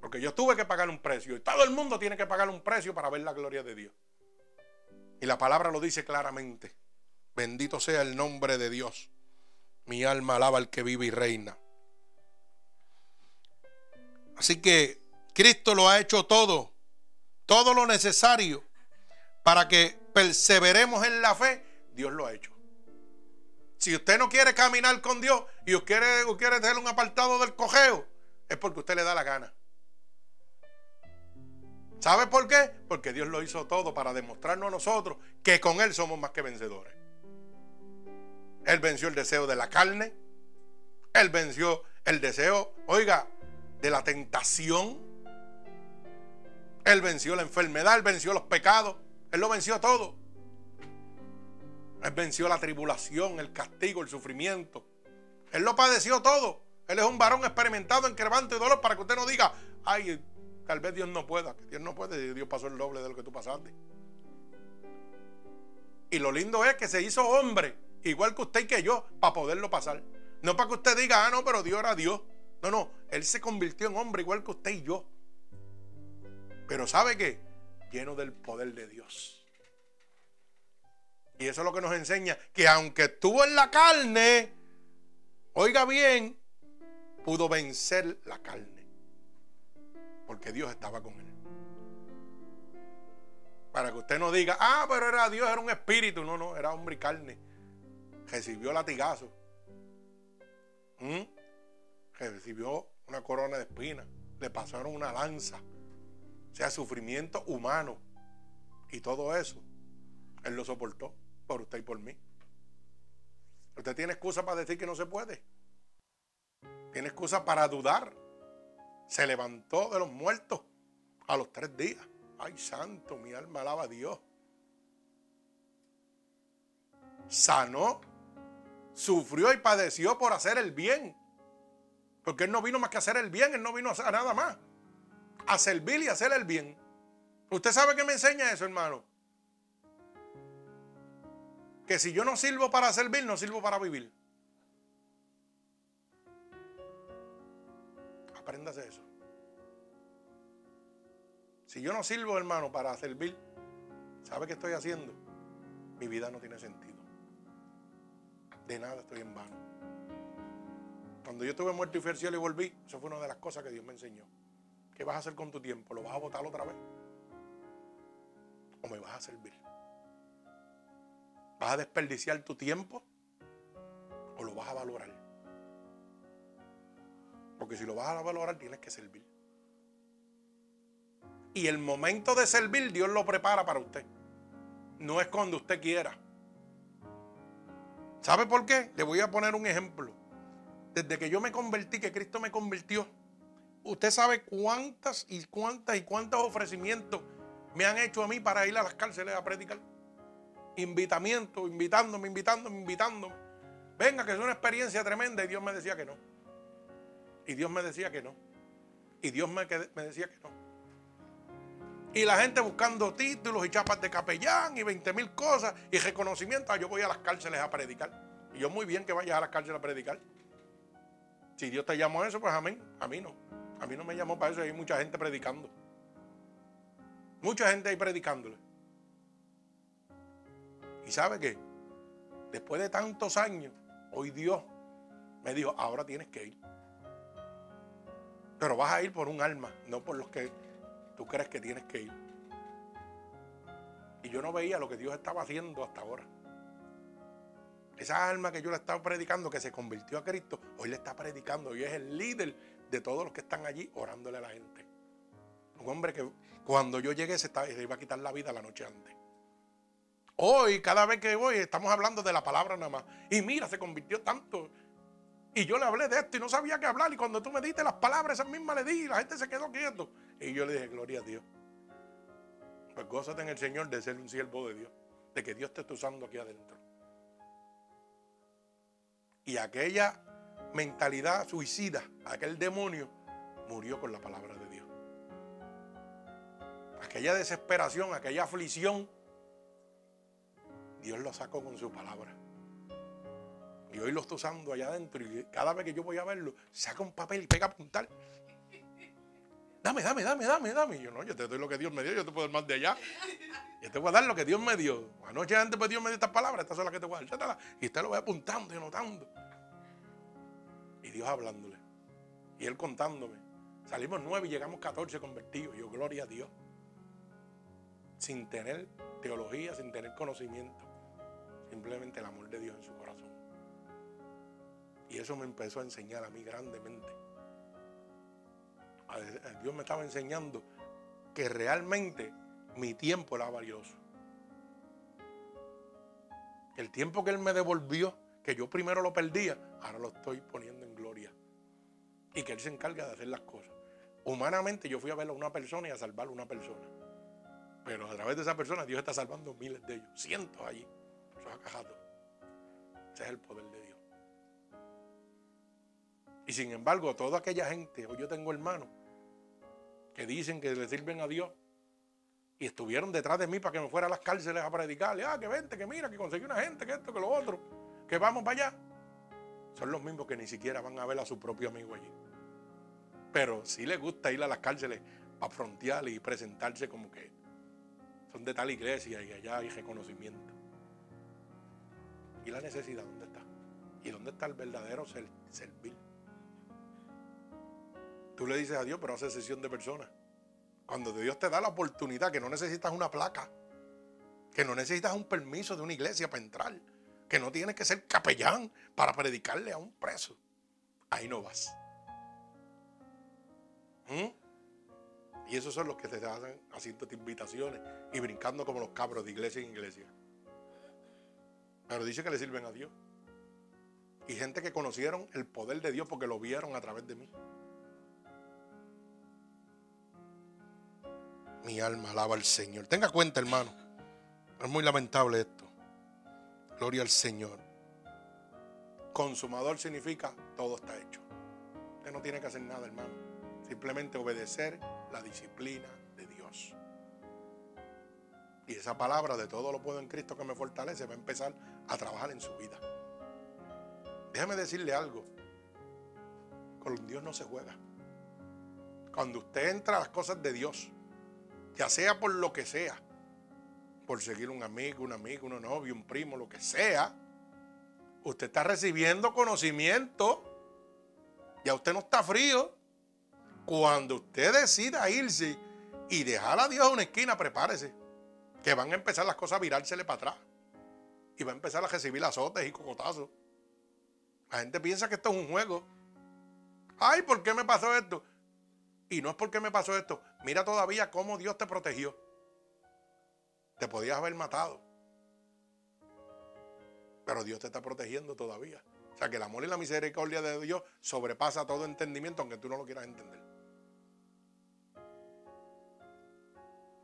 Porque yo tuve que pagar un precio y todo el mundo tiene que pagar un precio para ver la gloria de Dios. Y la palabra lo dice claramente. Bendito sea el nombre de Dios. Mi alma alaba al que vive y reina. Así que Cristo lo ha hecho todo, todo lo necesario para que perseveremos en la fe, Dios lo ha hecho. Si usted no quiere caminar con Dios y usted quiere, quiere tener un apartado del cojeo, es porque usted le da la gana. ¿Sabe por qué? Porque Dios lo hizo todo para demostrarnos a nosotros que con Él somos más que vencedores. Él venció el deseo de la carne. Él venció el deseo, oiga, de la tentación. Él venció la enfermedad, Él venció los pecados. Él lo venció todo. Él venció la tribulación, el castigo, el sufrimiento. Él lo padeció todo. Él es un varón experimentado en quebranto y dolor para que usted no diga, ay, tal vez Dios no pueda. Dios no puede, Dios pasó el doble de lo que tú pasaste. Y lo lindo es que se hizo hombre, igual que usted y que yo, para poderlo pasar. No para que usted diga, ah, no, pero Dios era Dios. No, no, Él se convirtió en hombre igual que usted y yo Pero ¿sabe qué? Lleno del poder de Dios. Y eso es lo que nos enseña, que aunque estuvo en la carne, oiga bien, pudo vencer la carne. Porque Dios estaba con él. Para que usted no diga, ah, pero era Dios, era un espíritu. No, no, era hombre y carne. Recibió latigazo. ¿Mm? Recibió una corona de espinas. Le pasaron una lanza. O sea, sufrimiento humano. Y todo eso, Él lo soportó por usted y por mí. Usted tiene excusa para decir que no se puede. Tiene excusa para dudar. Se levantó de los muertos a los tres días. Ay, santo, mi alma alaba a Dios. Sanó, sufrió y padeció por hacer el bien. Porque Él no vino más que a hacer el bien, Él no vino a hacer nada más. A servir y hacer el bien. ¿Usted sabe qué me enseña eso, hermano? Que si yo no sirvo para servir, no sirvo para vivir. Apréndase eso. Si yo no sirvo, hermano, para servir, ¿sabe qué estoy haciendo? Mi vida no tiene sentido. De nada estoy en vano. Cuando yo estuve muerto y fui al cielo y volví, eso fue una de las cosas que Dios me enseñó. ¿Qué vas a hacer con tu tiempo? ¿Lo vas a botar otra vez? ¿O me vas a servir? ¿Vas a desperdiciar tu tiempo? ¿O lo vas a valorar? Porque si lo vas a valorar, tienes que servir. Y el momento de servir, Dios lo prepara para usted. No es cuando usted quiera. ¿Sabe por qué? Le voy a poner un ejemplo. Desde que yo me convertí, que Cristo me convirtió, usted sabe cuántas y cuántas y cuántos ofrecimientos me han hecho a mí para ir a las cárceles a predicar. Invitamiento, invitándome, invitándome, invitándome. Venga, que es una experiencia tremenda. Y Dios me decía que no. Y Dios me decía que no. Y Dios me, decía que no. Y la gente buscando títulos y chapas de capellán y 20 mil cosas y reconocimiento. Ah, yo voy a las cárceles a predicar. Y yo muy bien que vayas a las cárceles a predicar. Si Dios te llamó a eso, pues amén. A mí no. A mí no me llamó para eso. Hay mucha gente predicando. Mucha gente ahí predicándole. ¿Y sabe qué? Después de tantos años, hoy Dios me dijo, ahora tienes que ir. Pero vas a ir por un alma, no por los que tú crees que tienes que ir. Y yo no veía lo que Dios estaba haciendo hasta ahora. Esa alma que yo le estaba predicando, que se convirtió a Cristo, hoy le está predicando y es el líder de todos los que están allí orándole a la gente. Un hombre que cuando yo llegué se, se iba a quitar la vida la noche antes. Hoy, cada vez que voy, estamos hablando de la palabra nada más. Y mira, se convirtió tanto. Y yo le hablé de esto y no sabía qué hablar. Y cuando tú me diste las palabras, esas mismas le di y la gente se quedó quieto. Y yo le dije, gloria a Dios. Pues gózate en el Señor de ser un siervo de Dios. De que Dios te está usando aquí adentro. Y aquella mentalidad suicida, aquel demonio, murió con la palabra de Dios. Aquella desesperación, aquella aflicción, Dios lo sacó con su palabra. Y hoy lo está usando allá adentro. Y cada vez que yo voy a verlo, saca un papel y pega a apuntar. Dame, dame, dame, dame, dame. Yo no, yo te doy lo que Dios me dio, yo te puedo dar más de allá. Yo te voy a dar lo que Dios me dio. Anoche antes pues Dios me dio estas palabras, estas son las que te voy a dar. Y usted lo va apuntando y anotando. Y Dios hablándole. Y él contándome. Salimos nueve y llegamos 14 convertidos. Yo, gloria a Dios. Sin tener teología, sin tener conocimiento. Simplemente el amor de Dios en su corazón. Y eso me empezó a enseñar a mí grandemente. Dios me estaba enseñando que realmente mi tiempo era valioso. El tiempo que Él me devolvió, que yo primero lo perdía, ahora lo estoy poniendo en gloria. Y que Él se encarga de hacer las cosas. Humanamente yo fui a ver a una persona y a salvar a una persona. Pero a través de esa persona Dios está salvando miles de ellos, cientos allí. Eso Ese es el poder de Dios. Y sin embargo, toda aquella gente, hoy yo tengo hermanos que dicen que le sirven a Dios y estuvieron detrás de mí para que me fuera a las cárceles a predicarle. Ah, que vente, que mira, que conseguí una gente, que esto, que lo otro, que vamos para allá. Son los mismos que ni siquiera van a ver a su propio amigo allí. Pero sí les gusta ir a las cárceles para frontear y presentarse como que son de tal iglesia y allá hay reconocimiento. ¿Y la necesidad dónde está? ¿Y dónde está el verdadero servir? Tú le dices a Dios, pero hace sesión de personas. Cuando Dios te da la oportunidad, que no necesitas una placa, que no necesitas un permiso de una iglesia para entrar, que no tienes que ser capellán para predicarle a un preso, ahí no vas. ¿Mm? Y esos son los que te hacen haciendo invitaciones y brincando como los cabros de iglesia en iglesia. Pero dice que le sirven a Dios. Y gente que conocieron el poder de Dios porque lo vieron a través de mí. Mi alma alaba al Señor. Tenga cuenta, hermano. Es muy lamentable esto. Gloria al Señor. Consumador significa todo está hecho. Usted no tiene que hacer nada, hermano. Simplemente obedecer la disciplina de Dios. Y esa palabra de todo lo puedo en Cristo que me fortalece va a empezar a trabajar en su vida. Déjame decirle algo. Con Dios no se juega. Cuando usted entra a las cosas de Dios, ya sea por lo que sea, por seguir un amigo, un amigo, un novio, un primo, lo que sea, usted está recibiendo conocimiento. Ya usted no está frío. Cuando usted decida irse y dejar a Dios a una esquina, prepárese. Que van a empezar las cosas a virársele para atrás. Y va a empezar a recibir azotes y cocotazos. La gente piensa que esto es un juego. Ay, ¿por qué me pasó esto? Y no es porque me pasó esto. Mira todavía cómo Dios te protegió. Te podías haber matado. Pero Dios te está protegiendo todavía. O sea que el amor y la misericordia de Dios sobrepasa todo entendimiento, aunque tú no lo quieras entender.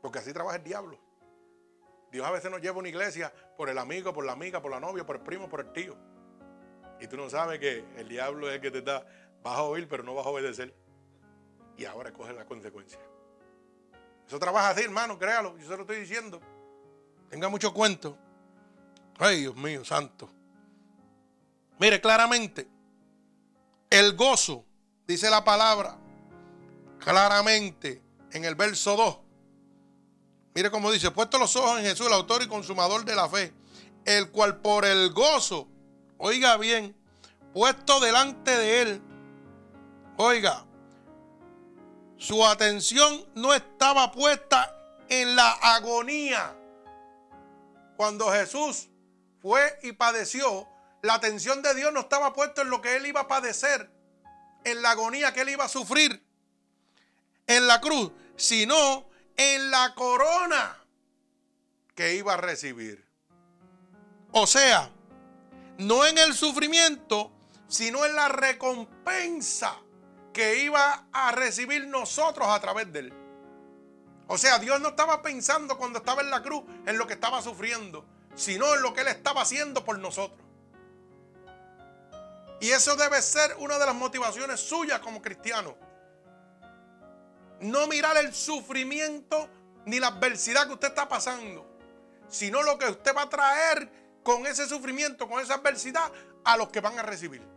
Porque así trabaja el diablo. Dios a veces nos lleva a una iglesia por el amigo, por la amiga, por la novia, por el primo, por el tío. Y tú no sabes que el diablo es el que te da, vas a oír, pero no vas a obedecer. Y ahora coge la consecuencia. Eso trabaja así, hermano, créalo. Yo se lo estoy diciendo. Tenga mucho cuento. Ay, Dios mío, santo. Mire, claramente, el gozo, dice la palabra, claramente en el verso 2. Mire cómo dice, puesto los ojos en Jesús, el autor y consumador de la fe, el cual por el gozo, oiga bien, puesto delante de él, oiga, su atención no estaba puesta en la agonía. Cuando Jesús fue y padeció, la atención de Dios no estaba puesta en lo que él iba a padecer, en la agonía que él iba a sufrir en la cruz, sino en la corona que iba a recibir. O sea, no en el sufrimiento, sino en la recompensa que iba a recibir nosotros a través de él. O sea, Dios no estaba pensando cuando estaba en la cruz en lo que estaba sufriendo, sino en lo que Él estaba haciendo por nosotros. Y eso debe ser una de las motivaciones suyas como cristiano. No mirar el sufrimiento ni la adversidad que usted está pasando, sino lo que usted va a traer con ese sufrimiento, con esa adversidad a los que van a recibir.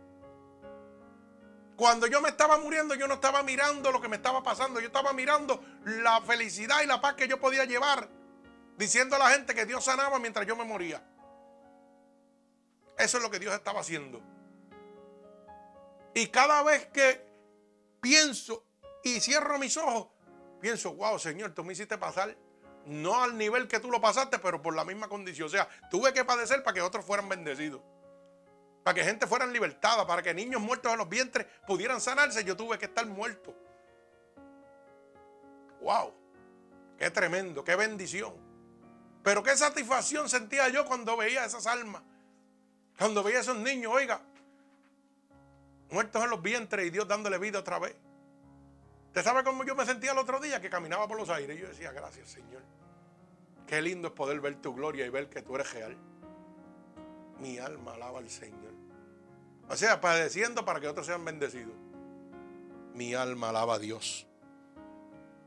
Cuando yo me estaba muriendo, yo no estaba mirando lo que me estaba pasando, yo estaba mirando la felicidad y la paz que yo podía llevar, diciendo a la gente que Dios sanaba mientras yo me moría. Eso es lo que Dios estaba haciendo. Y cada vez que pienso y cierro mis ojos, pienso, wow, Señor, tú me hiciste pasar no al nivel que tú lo pasaste, pero por la misma condición. O sea, tuve que padecer para que otros fueran bendecidos para que gente fuera libertada, para que niños muertos en los vientres pudieran sanarse, yo tuve que estar muerto. ¡Wow! ¡Qué tremendo! ¡Qué bendición! Pero qué satisfacción sentía yo cuando veía esas almas. Cuando veía esos niños, oiga, muertos en los vientres y Dios dándole vida otra vez. ¿Usted sabe cómo yo me sentía el otro día? Que caminaba por los aires. Y yo decía, gracias Señor. Qué lindo es poder ver tu gloria y ver que tú eres real. Mi alma alaba al Señor. O sea, padeciendo para que otros sean bendecidos. Mi alma alaba a Dios.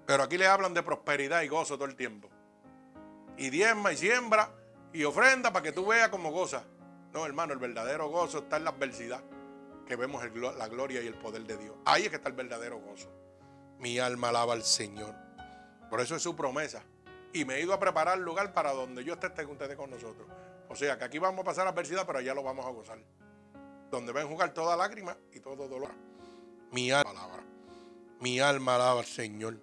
Pero aquí le hablan de prosperidad y gozo todo el tiempo. Y diezma y siembra y ofrenda para que tú veas cómo goza. No, hermano, el verdadero gozo está en la adversidad. Que vemos la gloria y el poder de Dios. Ahí es que está el verdadero gozo. Mi alma alaba al Señor. Por eso es su promesa. Y me he ido a preparar el lugar para donde yo esté, estén ustedes con nosotros. O sea que aquí vamos a pasar adversidad, pero allá lo vamos a gozar. Donde ven jugar toda lágrima y todo dolor. Mi alma Mi alma alaba al Señor.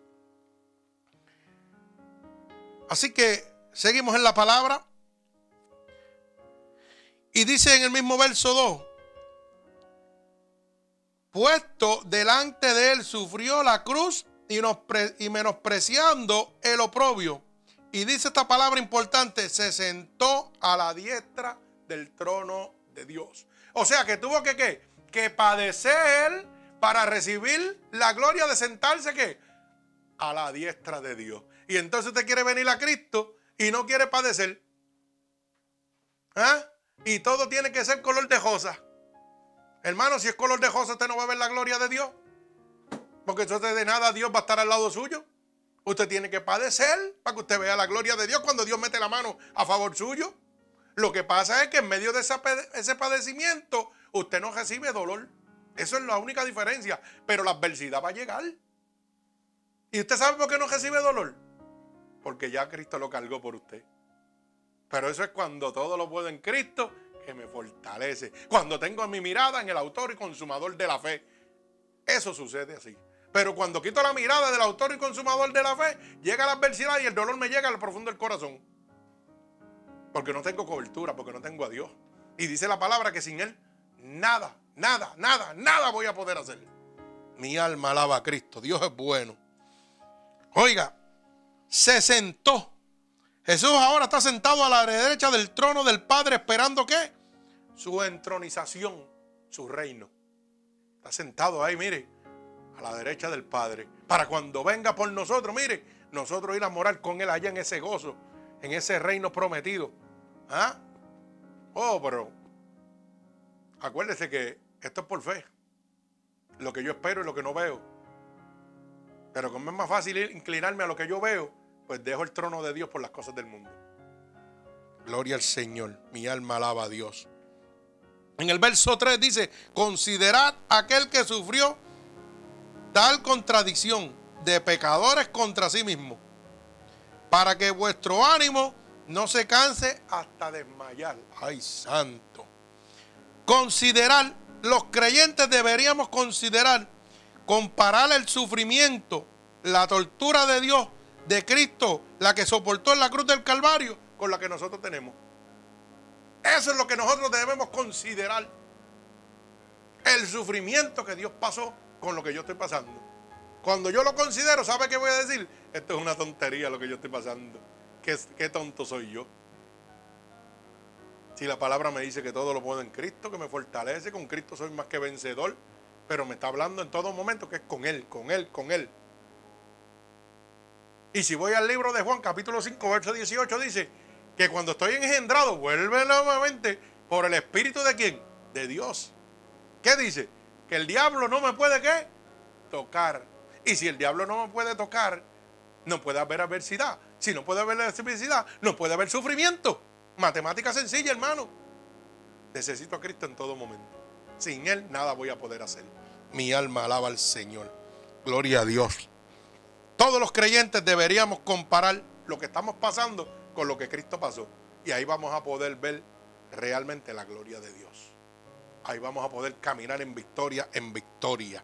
Así que seguimos en la palabra. Y dice en el mismo verso 2, puesto delante de él sufrió la cruz y, y menospreciando el oprobio. Y dice esta palabra importante, se sentó a la diestra del trono de Dios. O sea que tuvo que ¿qué? Que padecer para recibir la gloria de sentarse ¿qué? A la diestra de Dios. Y entonces usted quiere venir a Cristo y no quiere padecer. ¿Ah? Y todo tiene que ser color de rosa. Hermano, si es color de rosa, usted no va a ver la gloria de Dios. Porque entonces de nada Dios va a estar al lado suyo. Usted tiene que padecer para que usted vea la gloria de Dios cuando Dios mete la mano a favor suyo. Lo que pasa es que en medio de ese padecimiento usted no recibe dolor. Eso es la única diferencia. Pero la adversidad va a llegar. ¿Y usted sabe por qué no recibe dolor? Porque ya Cristo lo cargó por usted. Pero eso es cuando todo lo puedo en Cristo que me fortalece. Cuando tengo mi mirada en el autor y consumador de la fe. Eso sucede así. Pero cuando quito la mirada del autor y consumador de la fe, llega la adversidad y el dolor me llega al profundo del corazón. Porque no tengo cobertura, porque no tengo a Dios. Y dice la palabra que sin Él, nada, nada, nada, nada voy a poder hacer. Mi alma alaba a Cristo. Dios es bueno. Oiga, se sentó. Jesús ahora está sentado a la derecha del trono del Padre esperando qué? Su entronización, su reino. Está sentado ahí, mire, a la derecha del Padre. Para cuando venga por nosotros, mire, nosotros ir a morar con Él allá en ese gozo, en ese reino prometido. ¿Ah? Oh, pero acuérdese que esto es por fe. Lo que yo espero y lo que no veo. Pero como es más fácil inclinarme a lo que yo veo, pues dejo el trono de Dios por las cosas del mundo. Gloria al Señor, mi alma alaba a Dios. En el verso 3 dice, considerad aquel que sufrió tal contradicción de pecadores contra sí mismo, para que vuestro ánimo no se canse hasta desmayar. Ay, santo. Considerar, los creyentes deberíamos considerar, comparar el sufrimiento, la tortura de Dios de Cristo, la que soportó en la cruz del Calvario, con la que nosotros tenemos. Eso es lo que nosotros debemos considerar. El sufrimiento que Dios pasó con lo que yo estoy pasando. Cuando yo lo considero, ¿sabe qué voy a decir? Esto es una tontería lo que yo estoy pasando. Qué, tonto soy yo. Si la palabra me dice que todo lo puedo en Cristo, que me fortalece, con Cristo soy más que vencedor, pero me está hablando en todo momento que es con Él, con Él, con Él. Y si voy al libro de Juan, capítulo 5, verso 18, dice que cuando estoy engendrado, vuelve nuevamente por el Espíritu de quién? De Dios. ¿Qué dice? Que el diablo no me puede qué? Tocar. Y si el diablo no me puede tocar, no puede haber adversidad. Si no puede haber adversidad, no puede haber sufrimiento. Matemática sencilla, hermano. Necesito a Cristo en todo momento. Sin Él nada voy a poder hacer. Mi alma alaba al Señor. Gloria a Dios. Todos los creyentes deberíamos comparar lo que estamos pasando con lo que Cristo pasó. Y ahí vamos a poder ver realmente la gloria de Dios. Ahí vamos a poder caminar en victoria, en victoria.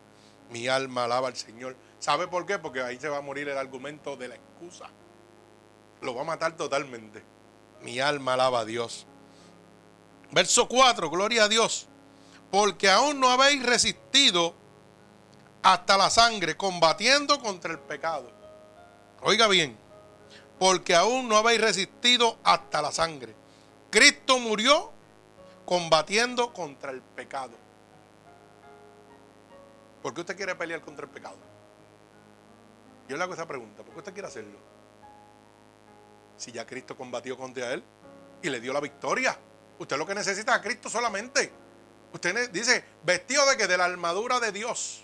Mi alma alaba al Señor. ¿Sabe por qué? Porque ahí se va a morir el argumento de la excusa. Lo va a matar totalmente. Mi alma alaba a Dios. Verso 4, gloria a Dios. Porque aún no habéis resistido hasta la sangre, combatiendo contra el pecado. Oiga bien, porque aún no habéis resistido hasta la sangre. Cristo murió combatiendo contra el pecado. ¿Por qué usted quiere pelear contra el pecado? Yo le hago esa pregunta, ¿por qué usted quiere hacerlo? Si ya Cristo combatió contra él y le dio la victoria. Usted lo que necesita es a Cristo solamente. Usted dice, vestido de que de la armadura de Dios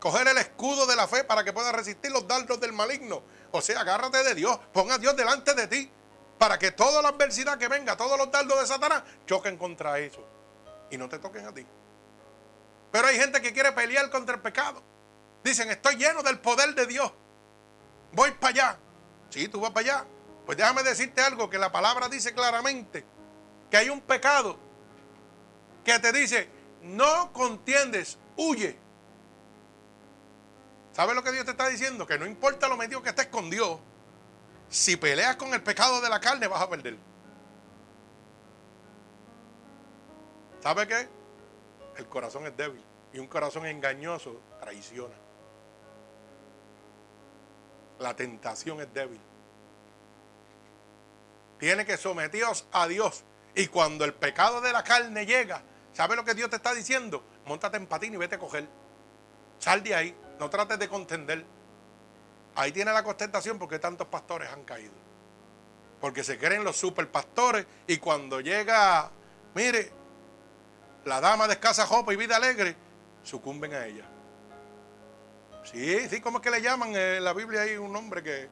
coger el escudo de la fe para que pueda resistir los dardos del maligno. O sea, agárrate de Dios, ponga a Dios delante de ti, para que toda la adversidad que venga, todos los dardos de Satanás, choquen contra eso y no te toquen a ti. Pero hay gente que quiere pelear contra el pecado. Dicen, estoy lleno del poder de Dios. voy para allá. Sí, tú vas para allá. Pues déjame decirte algo que la palabra dice claramente, que hay un pecado que te dice, no contiendes, huye. ¿Sabes lo que Dios te está diciendo? Que no importa lo medio que estés con Dios, si peleas con el pecado de la carne vas a perder. ¿Sabe qué? El corazón es débil y un corazón engañoso traiciona. La tentación es débil. Tiene que someteros a Dios. Y cuando el pecado de la carne llega, ¿sabe lo que Dios te está diciendo? Montate en patín y vete a coger. Sal de ahí. No trates de contender. Ahí tiene la contestación porque tantos pastores han caído. Porque se creen los superpastores y cuando llega, mire, la dama de escasa ropa y vida alegre, sucumben a ella. Sí, sí, ¿cómo es que le llaman? En la Biblia hay un nombre que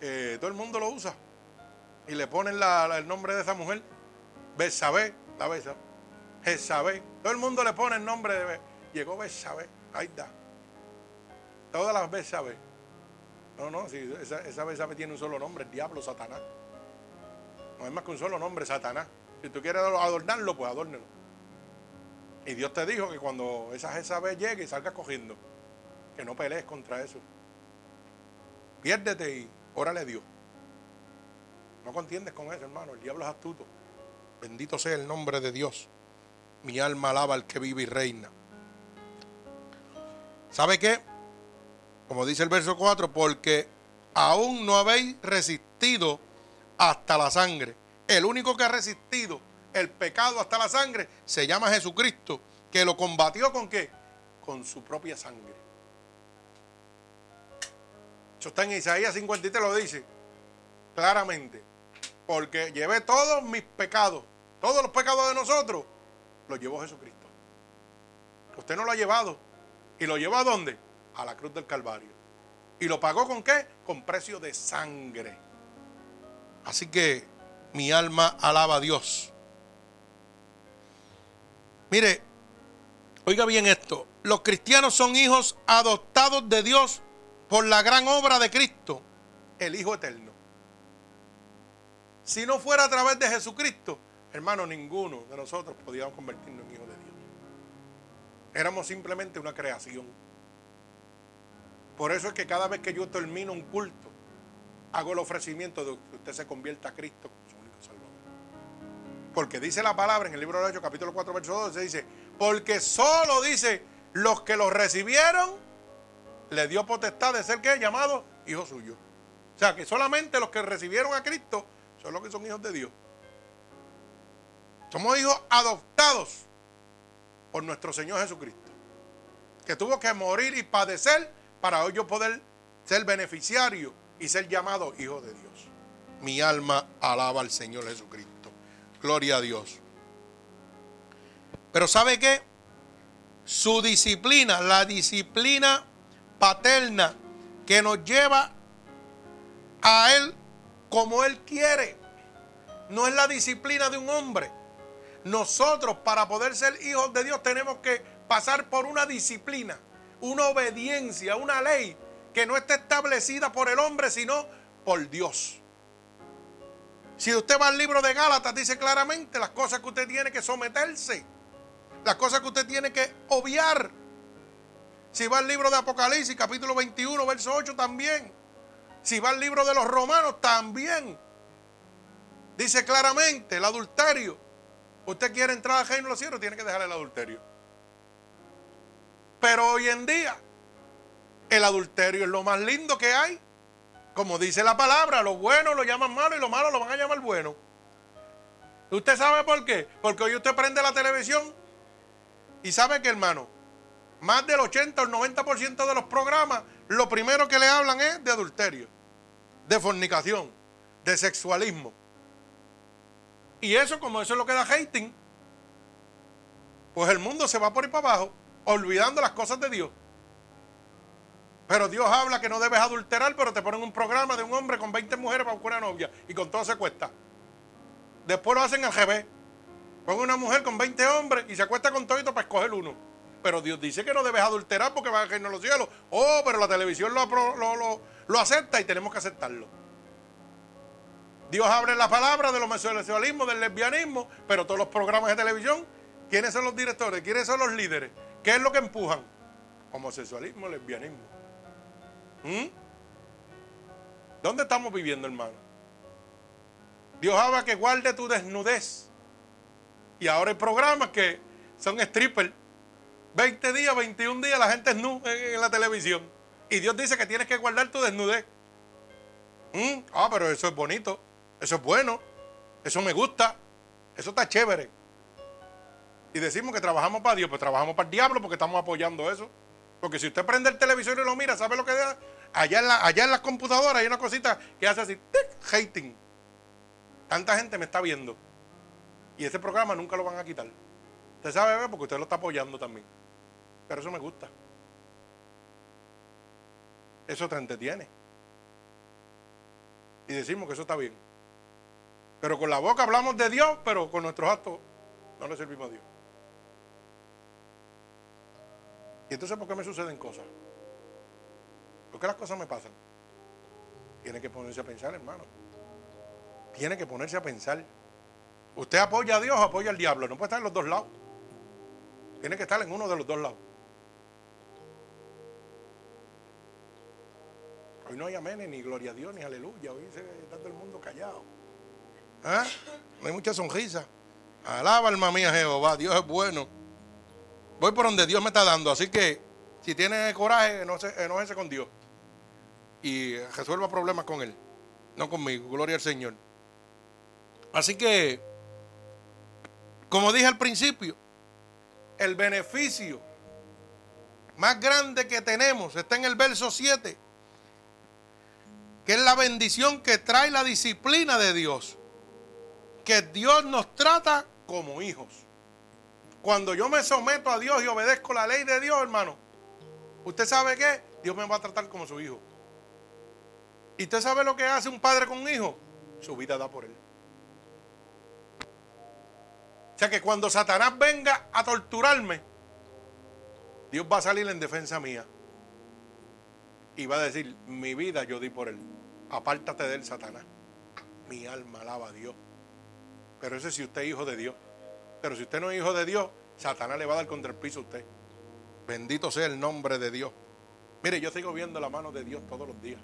eh, todo el mundo lo usa. Y le ponen el nombre de esa mujer. Besabé, la besa. Jezabé. Todo el mundo le pone el nombre de... Llegó Besabé. Ahí está. Todas las Besabé. No, no, si esa, esa Besabé tiene un solo nombre, el diablo, Satanás. No es más que un solo nombre, Satanás. Si tú quieres adornarlo, pues adórnelo. Y Dios te dijo que cuando esa Jezabel llegue, salgas cogiendo. Que no pelees contra eso. Piérdete y órale a Dios. No contiendes con eso, hermano. El diablo es astuto. Bendito sea el nombre de Dios. Mi alma alaba al que vive y reina. ¿Sabe qué? Como dice el verso 4, porque aún no habéis resistido hasta la sangre. El único que ha resistido el pecado hasta la sangre se llama Jesucristo, que lo combatió con qué? Con su propia sangre. Eso está en Isaías 53, lo dice claramente. Porque llevé todos mis pecados, todos los pecados de nosotros, los llevó Jesucristo. Usted no lo ha llevado. ¿Y lo llevó a dónde? A la cruz del Calvario. ¿Y lo pagó con qué? Con precio de sangre. Así que mi alma alaba a Dios. Mire, oiga bien esto. Los cristianos son hijos adoptados de Dios por la gran obra de Cristo, el Hijo Eterno. Si no fuera a través de Jesucristo, hermano, ninguno de nosotros podíamos convertirnos en hijos de Dios. Éramos simplemente una creación. Por eso es que cada vez que yo termino un culto, hago el ofrecimiento de que usted se convierta a Cristo Porque dice la palabra en el libro de Hechos, capítulo 4, verso 12, dice, porque solo dice, los que lo recibieron, le dio potestad de ser que llamado hijo suyo. O sea, que solamente los que recibieron a Cristo son los que son hijos de Dios. Somos hijos adoptados por nuestro Señor Jesucristo, que tuvo que morir y padecer para hoy yo poder ser beneficiario y ser llamado hijo de Dios. Mi alma alaba al Señor Jesucristo. Gloria a Dios. Pero ¿sabe qué? Su disciplina, la disciplina paterna que nos lleva a Él como Él quiere, no es la disciplina de un hombre. Nosotros para poder ser hijos de Dios tenemos que pasar por una disciplina, una obediencia, una ley que no está establecida por el hombre, sino por Dios. Si usted va al libro de Gálatas, dice claramente las cosas que usted tiene que someterse, las cosas que usted tiene que obviar. Si va al libro de Apocalipsis, capítulo 21, verso 8, también. Si va al libro de los romanos, también. Dice claramente el adulterio. Usted quiere entrar al reino de los cielos, tiene que dejar el adulterio. Pero hoy en día, el adulterio es lo más lindo que hay. Como dice la palabra, lo bueno lo llaman malo y lo malo lo van a llamar bueno. ¿Usted sabe por qué? Porque hoy usted prende la televisión y sabe que, hermano, más del 80 o el 90% de los programas, lo primero que le hablan es de adulterio, de fornicación, de sexualismo. Y eso, como eso es lo que da hating, pues el mundo se va por ir para abajo, olvidando las cosas de Dios. Pero Dios habla que no debes adulterar, pero te ponen un programa de un hombre con 20 mujeres para buscar una novia y con todo se cuesta. Después lo hacen al GB. Ponen una mujer con 20 hombres y se acuesta con todo para escoger uno. Pero Dios dice que no debes adulterar porque va a caer en los cielos. Oh, pero la televisión lo, lo acepta y tenemos que aceptarlo. Dios abre la palabra de los homosexualismo, del lesbianismo, pero todos los programas de televisión, ¿quiénes son los directores? ¿Quiénes son los líderes? ¿Qué es lo que empujan? Homosexualismo, lesbianismo. ¿Mm? ¿Dónde estamos viviendo, hermano? Dios habla que guarde tu desnudez. Y ahora hay programas que son strippers. 20 días, 21 días, la gente es nu en, la televisión. Y Dios dice que tienes que guardar tu desnudez. ¿Mm? Ah, pero eso es bonito. Eso es bueno. Eso me gusta. Eso está chévere. Y decimos que trabajamos para Dios, pues trabajamos para el diablo porque estamos apoyando eso. Porque si usted prende el televisor y lo mira, ¿sabe lo que da? Allá en, las computadoras hay una cosita que hace así, tic, hating. Tanta gente me está viendo. Y ese programa nunca lo van a quitar. Usted sabe, porque usted lo está apoyando también. Pero eso me gusta. Eso te entretiene. Y decimos que eso está bien. Pero con la boca hablamos de Dios, pero con nuestros actos no le servimos a Dios. Y entonces, ¿por qué me suceden cosas? ¿Por qué las cosas me pasan? Tiene que ponerse a pensar, hermano. Tiene que ponerse a pensar. Usted apoya a Dios o apoya al diablo. No puede estar en los dos lados. Tiene que estar en uno de los dos lados. Hoy no hay amén, ni gloria a Dios, ni aleluya. Hoy está todo el mundo callado. ¿Ah? No hay mucha sonrisa. Alaba alma mía Jehová, Dios es bueno. Voy por donde Dios me está dando, así que si tiene coraje, enójese con Dios. Y resuelva problemas con Él, no conmigo, gloria al Señor. Así que, como dije al principio, el beneficio más grande que tenemos está en el verso 7, que es la bendición que trae la disciplina de Dios, que Dios nos trata como hijos. Cuando yo me someto a Dios y obedezco la ley de Dios, hermano, ¿usted sabe qué? Dios me va a tratar como su hijo. ¿Y usted sabe lo que hace un padre con un hijo? Su vida da por él. O sea que cuando Satanás venga a torturarme, Dios va a salir en defensa mía. Y va a decir, mi vida yo di por él. Apártate de él, Satanás. Mi alma alaba a Dios. Pero ese si usted es hijo de Dios. Pero si usted no es hijo de Dios, Satanás le va a dar contra el piso a usted. Bendito sea el nombre de Dios. Mire, yo sigo viendo la mano de Dios todos los días.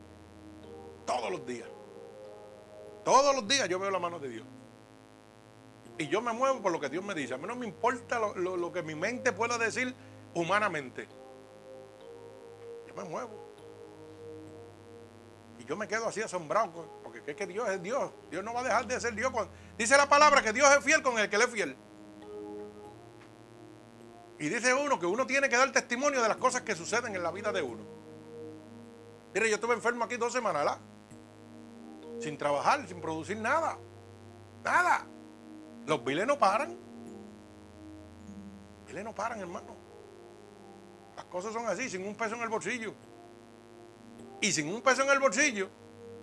Todos los días. Todos los días yo veo la mano de Dios. Y yo me muevo por lo que Dios me dice. A mí no me importa lo, que mi mente pueda decir humanamente. Yo me muevo. Y yo me quedo así asombrado. Porque es que Dios es Dios. Dios no va a dejar de ser Dios. Dice la palabra que Dios es fiel con el que le es fiel. Y dice uno que uno tiene que dar testimonio de las cosas que suceden en la vida de uno. Mire, yo estuve enfermo aquí dos semanas, ¿verdad? Sin trabajar, sin producir nada. Nada. Los biles no paran. Los biles no paran, hermano. Las cosas son así, sin un peso en el bolsillo. Y sin un peso en el bolsillo,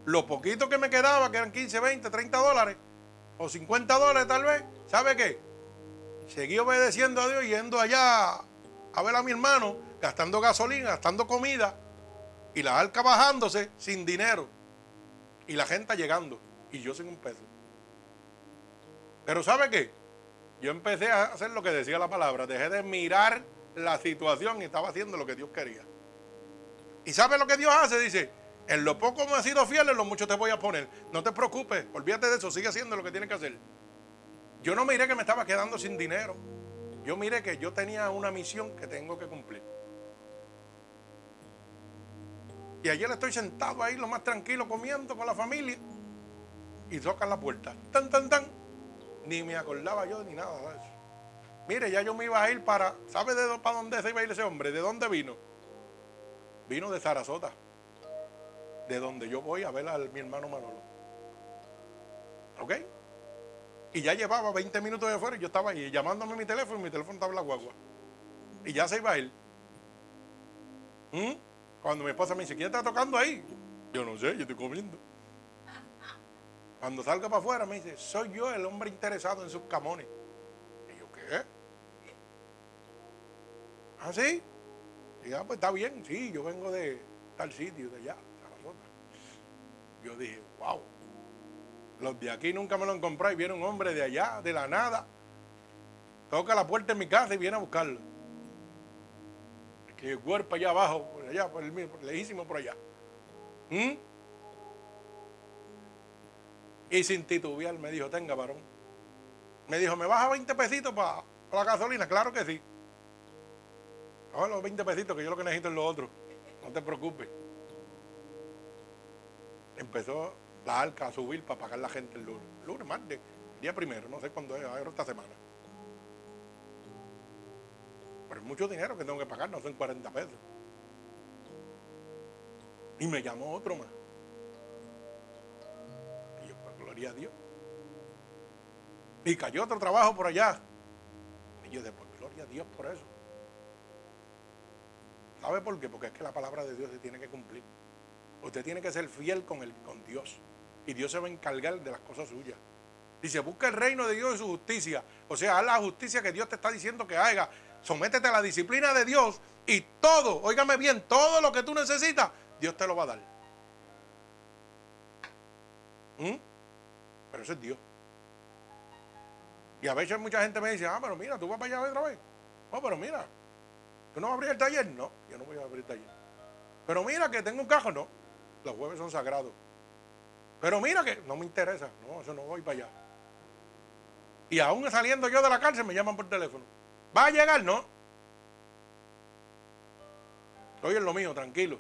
lo poquito que me quedaba, que eran 15, 20, 30 dólares, o 50 dólares tal vez, ¿sabe qué? Seguí obedeciendo a Dios, yendo allá a ver a mi hermano, gastando gasolina, gastando comida, y la arca bajándose sin dinero, y la gente llegando, y yo sin un peso. Pero ¿sabe qué? Yo empecé a hacer lo que decía la palabra, dejé de mirar la situación y estaba haciendo lo que Dios quería. ¿Y sabe lo que Dios hace? Dice, en lo poco me has sido fiel, en lo mucho te voy a poner. No te preocupes, olvídate de eso, sigue haciendo lo que tienes que hacer. Yo no miré que me estaba quedando sin dinero. Yo miré que yo tenía una misión que tengo que cumplir. Y ayer estoy sentado ahí lo más tranquilo comiendo con la familia. Y tocan la puerta. Tan, tan, tan. Ni me acordaba yo ni nada de eso. Mire, ya yo me iba a ir para. ¿Sabe de para dónde se iba a ir ese hombre? ¿De dónde vino? Vino de Sarasota. De donde yo voy a ver a mi hermano Manolo. ¿Ok? Y ya llevaba 20 minutos de afuera y yo estaba ahí llamándome mi teléfono y mi teléfono estaba en la guagua. Y ya se iba ir. ¿Mm? Cuando mi esposa me dice, ¿quién está tocando ahí? Yo no sé, yo estoy comiendo. Cuando salga para afuera me dice, soy yo el hombre interesado en sus camones. Y yo, ¿qué? ¿Ah, sí? Y ya, pues está bien, sí, yo vengo de tal sitio, de allá, Yo dije, wow. Los de aquí nunca me lo han comprado y viene un hombre de allá, de la nada. Toca la puerta en mi casa y viene a buscarlo. Que el cuerpo allá abajo, por allá, por el mismo, lejísimo por allá. ¿Mm? Y sin titubear me dijo, tenga varón. Me dijo, ¿me baja 20 pesitos para la gasolina? Claro que sí. Ahora los 20 pesitos que yo lo que necesito es lo otro. No te preocupes. Empezó la arca a subir para pagar la gente el lunes. Lunes, martes, día primero, no sé cuándo es, ahora esta semana. Pero es mucho dinero que tengo que pagar, no son 40 pesos. Y me llamó otro más. Y yo, pues gloria a Dios. Y cayó otro trabajo por allá. Y yo, después, gloria a Dios por eso. ¿Sabe por qué? Porque es que la palabra de Dios se tiene que cumplir. Usted tiene que ser fiel con, el, con Dios. Y Dios se va a encargar de las cosas suyas. Dice, busca el reino de Dios y su justicia. O sea, haz la justicia que Dios te está diciendo que haga. Sométete a la disciplina de Dios y todo, óigame bien, todo lo que tú necesitas, Dios te lo va a dar. ¿Mm? Pero eso es Dios. Y a veces mucha gente me dice, ah, pero mira, tú vas para allá otra vez. No, pero mira, ¿tú no vas a abrir el taller? No, yo no voy a abrir el taller. Pero mira que tengo un cajo, no. Los jueves son sagrados. Pero mira que no me interesa, no, eso no voy para allá. Y aún saliendo yo de la cárcel me llaman por teléfono. ¿Va a llegar? No. Estoy en lo mío, tranquilo.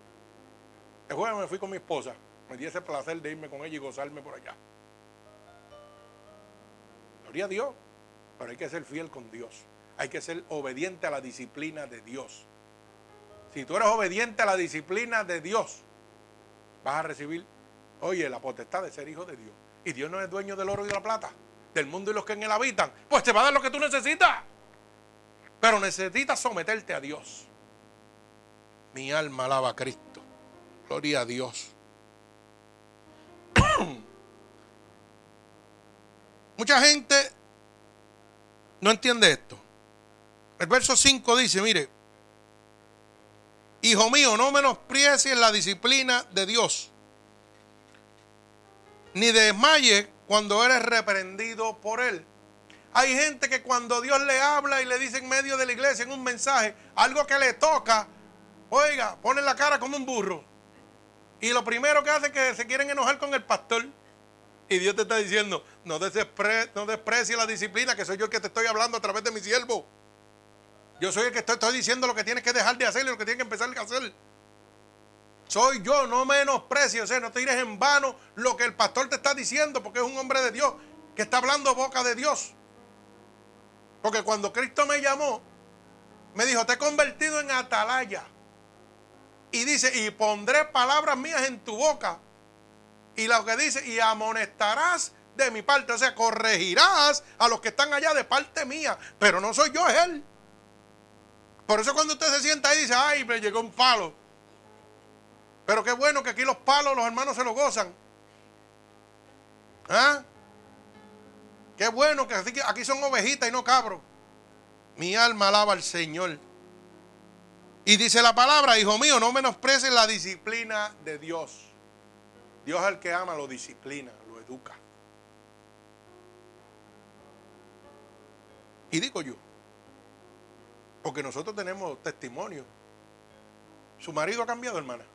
El jueves me fui con mi esposa. Me di ese placer de irme con ella y gozarme por allá. Gloria a Dios. Pero hay que ser fiel con Dios. Hay que ser obediente a la disciplina de Dios. Si tú eres obediente a la disciplina de Dios, vas a recibir Oye, la potestad de ser hijo de Dios. Y Dios no es dueño del oro y de la plata, del mundo y los que en él habitan. Pues te va a dar lo que tú necesitas. Pero necesitas someterte a Dios. Mi alma alaba a Cristo. Gloria a Dios. Mucha gente no entiende esto. El verso 5 dice, mire, hijo mío, no menosprecies la disciplina de Dios ni desmayes cuando eres reprendido por Él. Hay gente que cuando Dios le habla y le dice en medio de la iglesia en un mensaje algo que le toca, oiga, pone la cara como un burro. Y lo primero que hace es que se quieren enojar con el pastor. Y Dios te está diciendo, no, desprecie, no desprecie la disciplina, que soy yo el que te estoy hablando a través de mi siervo. Yo soy el que estoy diciendo lo que tienes que dejar de hacer y lo que tienes que empezar a hacer. Soy yo, no menosprecio, o sea, no te tires en vano lo que el pastor te está diciendo, porque es un hombre de Dios, que está hablando boca de Dios. Porque cuando Cristo me llamó, me dijo, te he convertido en atalaya. Y dice, y pondré palabras mías en tu boca. Y lo que dice, y amonestarás de mi parte, o sea, corregirás a los que están allá de parte mía, pero no soy yo, es Él. Por eso cuando usted se sienta ahí dice, ay, me llegó un palo. Pero qué bueno que aquí los palos los hermanos se lo gozan. ¿Ah? Qué bueno que aquí son ovejitas y no cabros. Mi alma alaba al Señor. Y dice la palabra, hijo mío, no menosprecies la disciplina de Dios. Dios al que ama lo disciplina, lo educa. Y digo yo, porque nosotros tenemos testimonio. Su marido ha cambiado, hermana.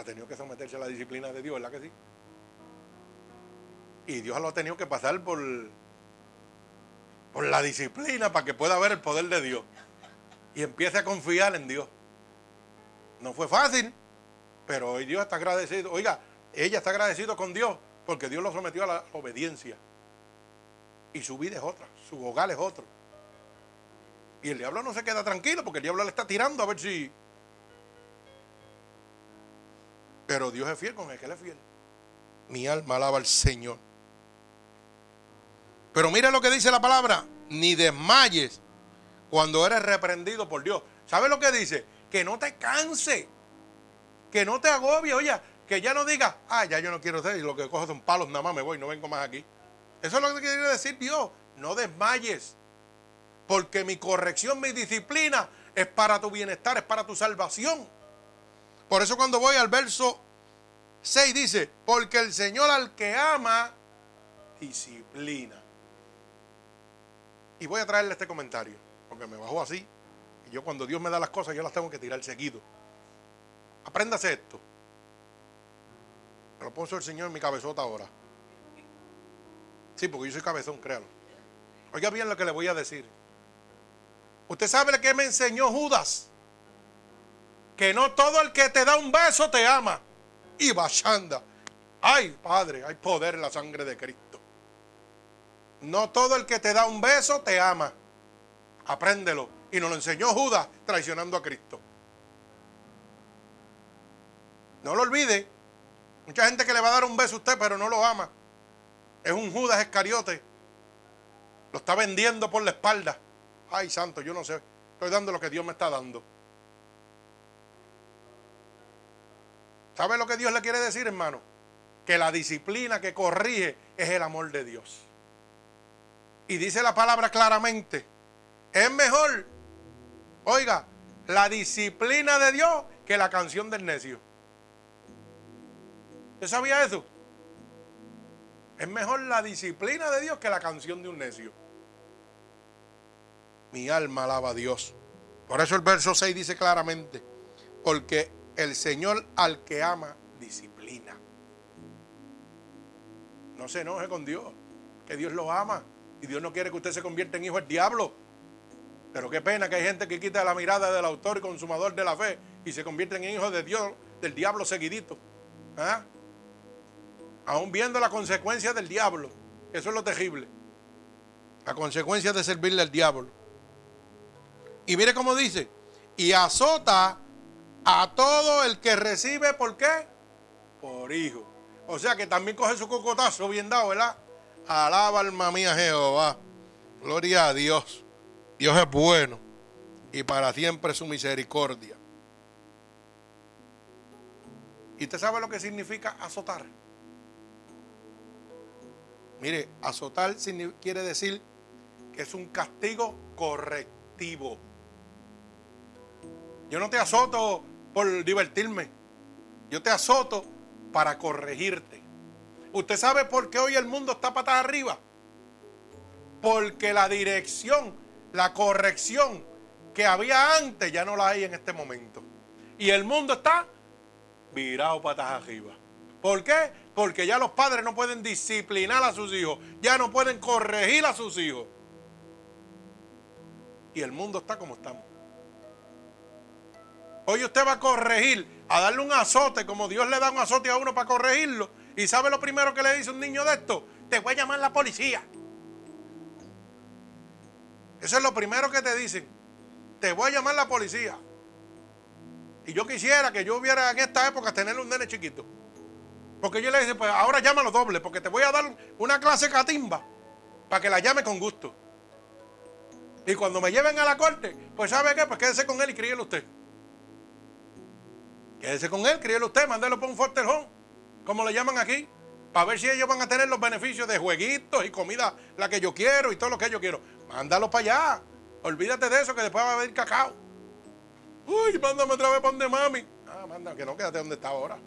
Ha tenido que someterse a la disciplina de Dios, ¿verdad que sí? Y Dios lo ha tenido que pasar por, por la disciplina para que pueda ver el poder de Dios. Y empiece a confiar en Dios. No fue fácil, pero hoy Dios está agradecido. Oiga, ella está agradecido con Dios porque Dios lo sometió a la obediencia. Y su vida es otra, su hogar es otro. Y el diablo no se queda tranquilo porque el diablo le está tirando a ver si Pero Dios es fiel con el que él es fiel. Mi alma alaba al Señor. Pero mira lo que dice la palabra. Ni desmayes cuando eres reprendido por Dios. ¿Sabes lo que dice? Que no te canse. Que no te agobie. Oye, que ya no digas, ah, ya yo no quiero hacer y lo que cojo son palos, nada más me voy, no vengo más aquí. Eso es lo que quiere decir Dios. No desmayes. Porque mi corrección, mi disciplina es para tu bienestar, es para tu salvación. Por eso cuando voy al verso 6 dice, porque el Señor al que ama, disciplina. Y voy a traerle este comentario, porque me bajó así. Y yo cuando Dios me da las cosas, yo las tengo que tirar seguido. Apréndase esto. Me lo puso el Señor en mi cabezota ahora. Sí, porque yo soy cabezón, créalo. Oiga bien lo que le voy a decir. Usted sabe lo que me enseñó Judas. Que no todo el que te da un beso te ama. Y bachanda. Ay, Padre, hay poder en la sangre de Cristo. No todo el que te da un beso te ama. Apréndelo. Y nos lo enseñó Judas traicionando a Cristo. No lo olvide. Mucha gente que le va a dar un beso a usted, pero no lo ama. Es un Judas Escariote. Lo está vendiendo por la espalda. Ay, santo, yo no sé. Estoy dando lo que Dios me está dando. ¿Sabe lo que Dios le quiere decir, hermano? Que la disciplina que corrige es el amor de Dios. Y dice la palabra claramente, es mejor, oiga, la disciplina de Dios que la canción del necio. ¿Usted sabía eso? Es mejor la disciplina de Dios que la canción de un necio. Mi alma alaba a Dios. Por eso el verso 6 dice claramente, porque el Señor al que ama disciplina. No se enoje con Dios, que Dios lo ama y Dios no quiere que usted se convierta en hijo del diablo. Pero qué pena que hay gente que quita la mirada del autor y consumador de la fe y se convierte en hijo de Dios, del diablo seguidito. ¿Ah? Aún viendo la consecuencia del diablo. Eso es lo terrible. La consecuencia de servirle al diablo. Y mire cómo dice, y azota a todo el que recibe, ¿por qué? Por hijo. O sea que también coge su cocotazo bien dado, ¿verdad? Alaba alma mía Jehová. Gloria a Dios. Dios es bueno y para siempre su misericordia. ¿Y usted sabe lo que significa azotar? Mire, azotar quiere decir que es un castigo correctivo. Yo no te azoto por divertirme. Yo te azoto para corregirte. ¿Usted sabe por qué hoy el mundo está patas arriba? Porque la dirección, la corrección que había antes ya no la hay en este momento. Y el mundo está virado patas arriba. ¿Por qué? Porque ya los padres no pueden disciplinar a sus hijos, ya no pueden corregir a sus hijos. Y el mundo está como estamos. Hoy usted va a corregir, a darle un azote, como Dios le da un azote a uno para corregirlo. ¿Y sabe lo primero que le dice un niño de esto? Te voy a llamar la policía. Eso es lo primero que te dicen. Te voy a llamar la policía. Y yo quisiera que yo hubiera en esta época tener un nene chiquito. Porque yo le dije, pues ahora llámalo doble, porque te voy a dar una clase catimba para que la llame con gusto. Y cuando me lleven a la corte, pues ¿sabe qué? Pues quédese con él y críelo usted. Quédese con él, críelo usted, mándelo por un fortelón, como le llaman aquí, para ver si ellos van a tener los beneficios de jueguitos y comida, la que yo quiero y todo lo que yo quiero. Mándalo para allá. Olvídate de eso, que después va a haber cacao. Uy, mándame otra vez para donde mami. Ah, manda, que no quédate donde está ahora.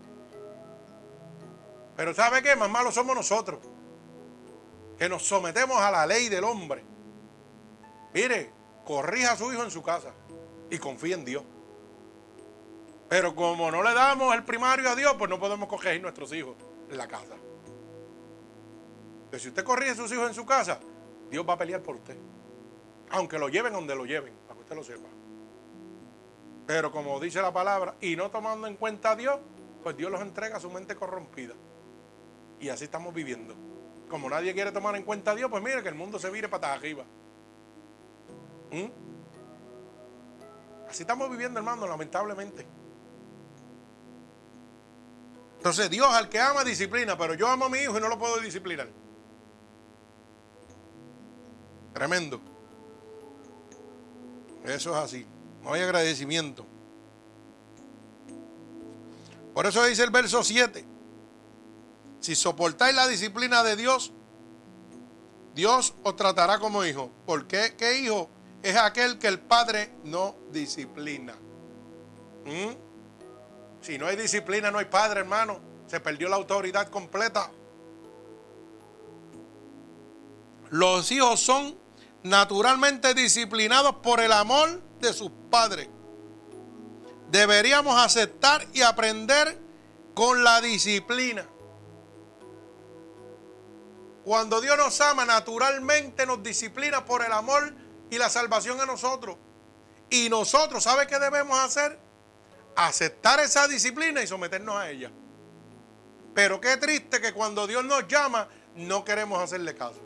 Pero ¿sabe qué? Más malos somos nosotros. Que nos sometemos a la ley del hombre. Mire, corrija a su hijo en su casa y confía en Dios. Pero como no le damos el primario a Dios, pues no podemos coger nuestros hijos en la casa. Pero si usted corrige a sus hijos en su casa, Dios va a pelear por usted. Aunque lo lleven donde lo lleven, para que usted lo sepa. Pero como dice la palabra, y no tomando en cuenta a Dios, pues Dios los entrega a su mente corrompida. Y así estamos viviendo. Como nadie quiere tomar en cuenta a Dios, pues mire que el mundo se vire para arriba. ¿Mm? Así estamos viviendo, hermano, lamentablemente. Entonces Dios al que ama disciplina, pero yo amo a mi hijo y no lo puedo disciplinar. Tremendo. Eso es así. No hay agradecimiento. Por eso dice el verso 7. Si soportáis la disciplina de Dios, Dios os tratará como hijo. ¿Por qué? ¿Qué hijo? Es aquel que el padre no disciplina. ¿Mm? Si no hay disciplina, no hay padre, hermano. Se perdió la autoridad completa. Los hijos son naturalmente disciplinados por el amor de sus padres. Deberíamos aceptar y aprender con la disciplina. Cuando Dios nos ama, naturalmente nos disciplina por el amor y la salvación a nosotros. Y nosotros, ¿sabe qué debemos hacer? Aceptar esa disciplina y someternos a ella. Pero qué triste que cuando Dios nos llama, no queremos hacerle caso.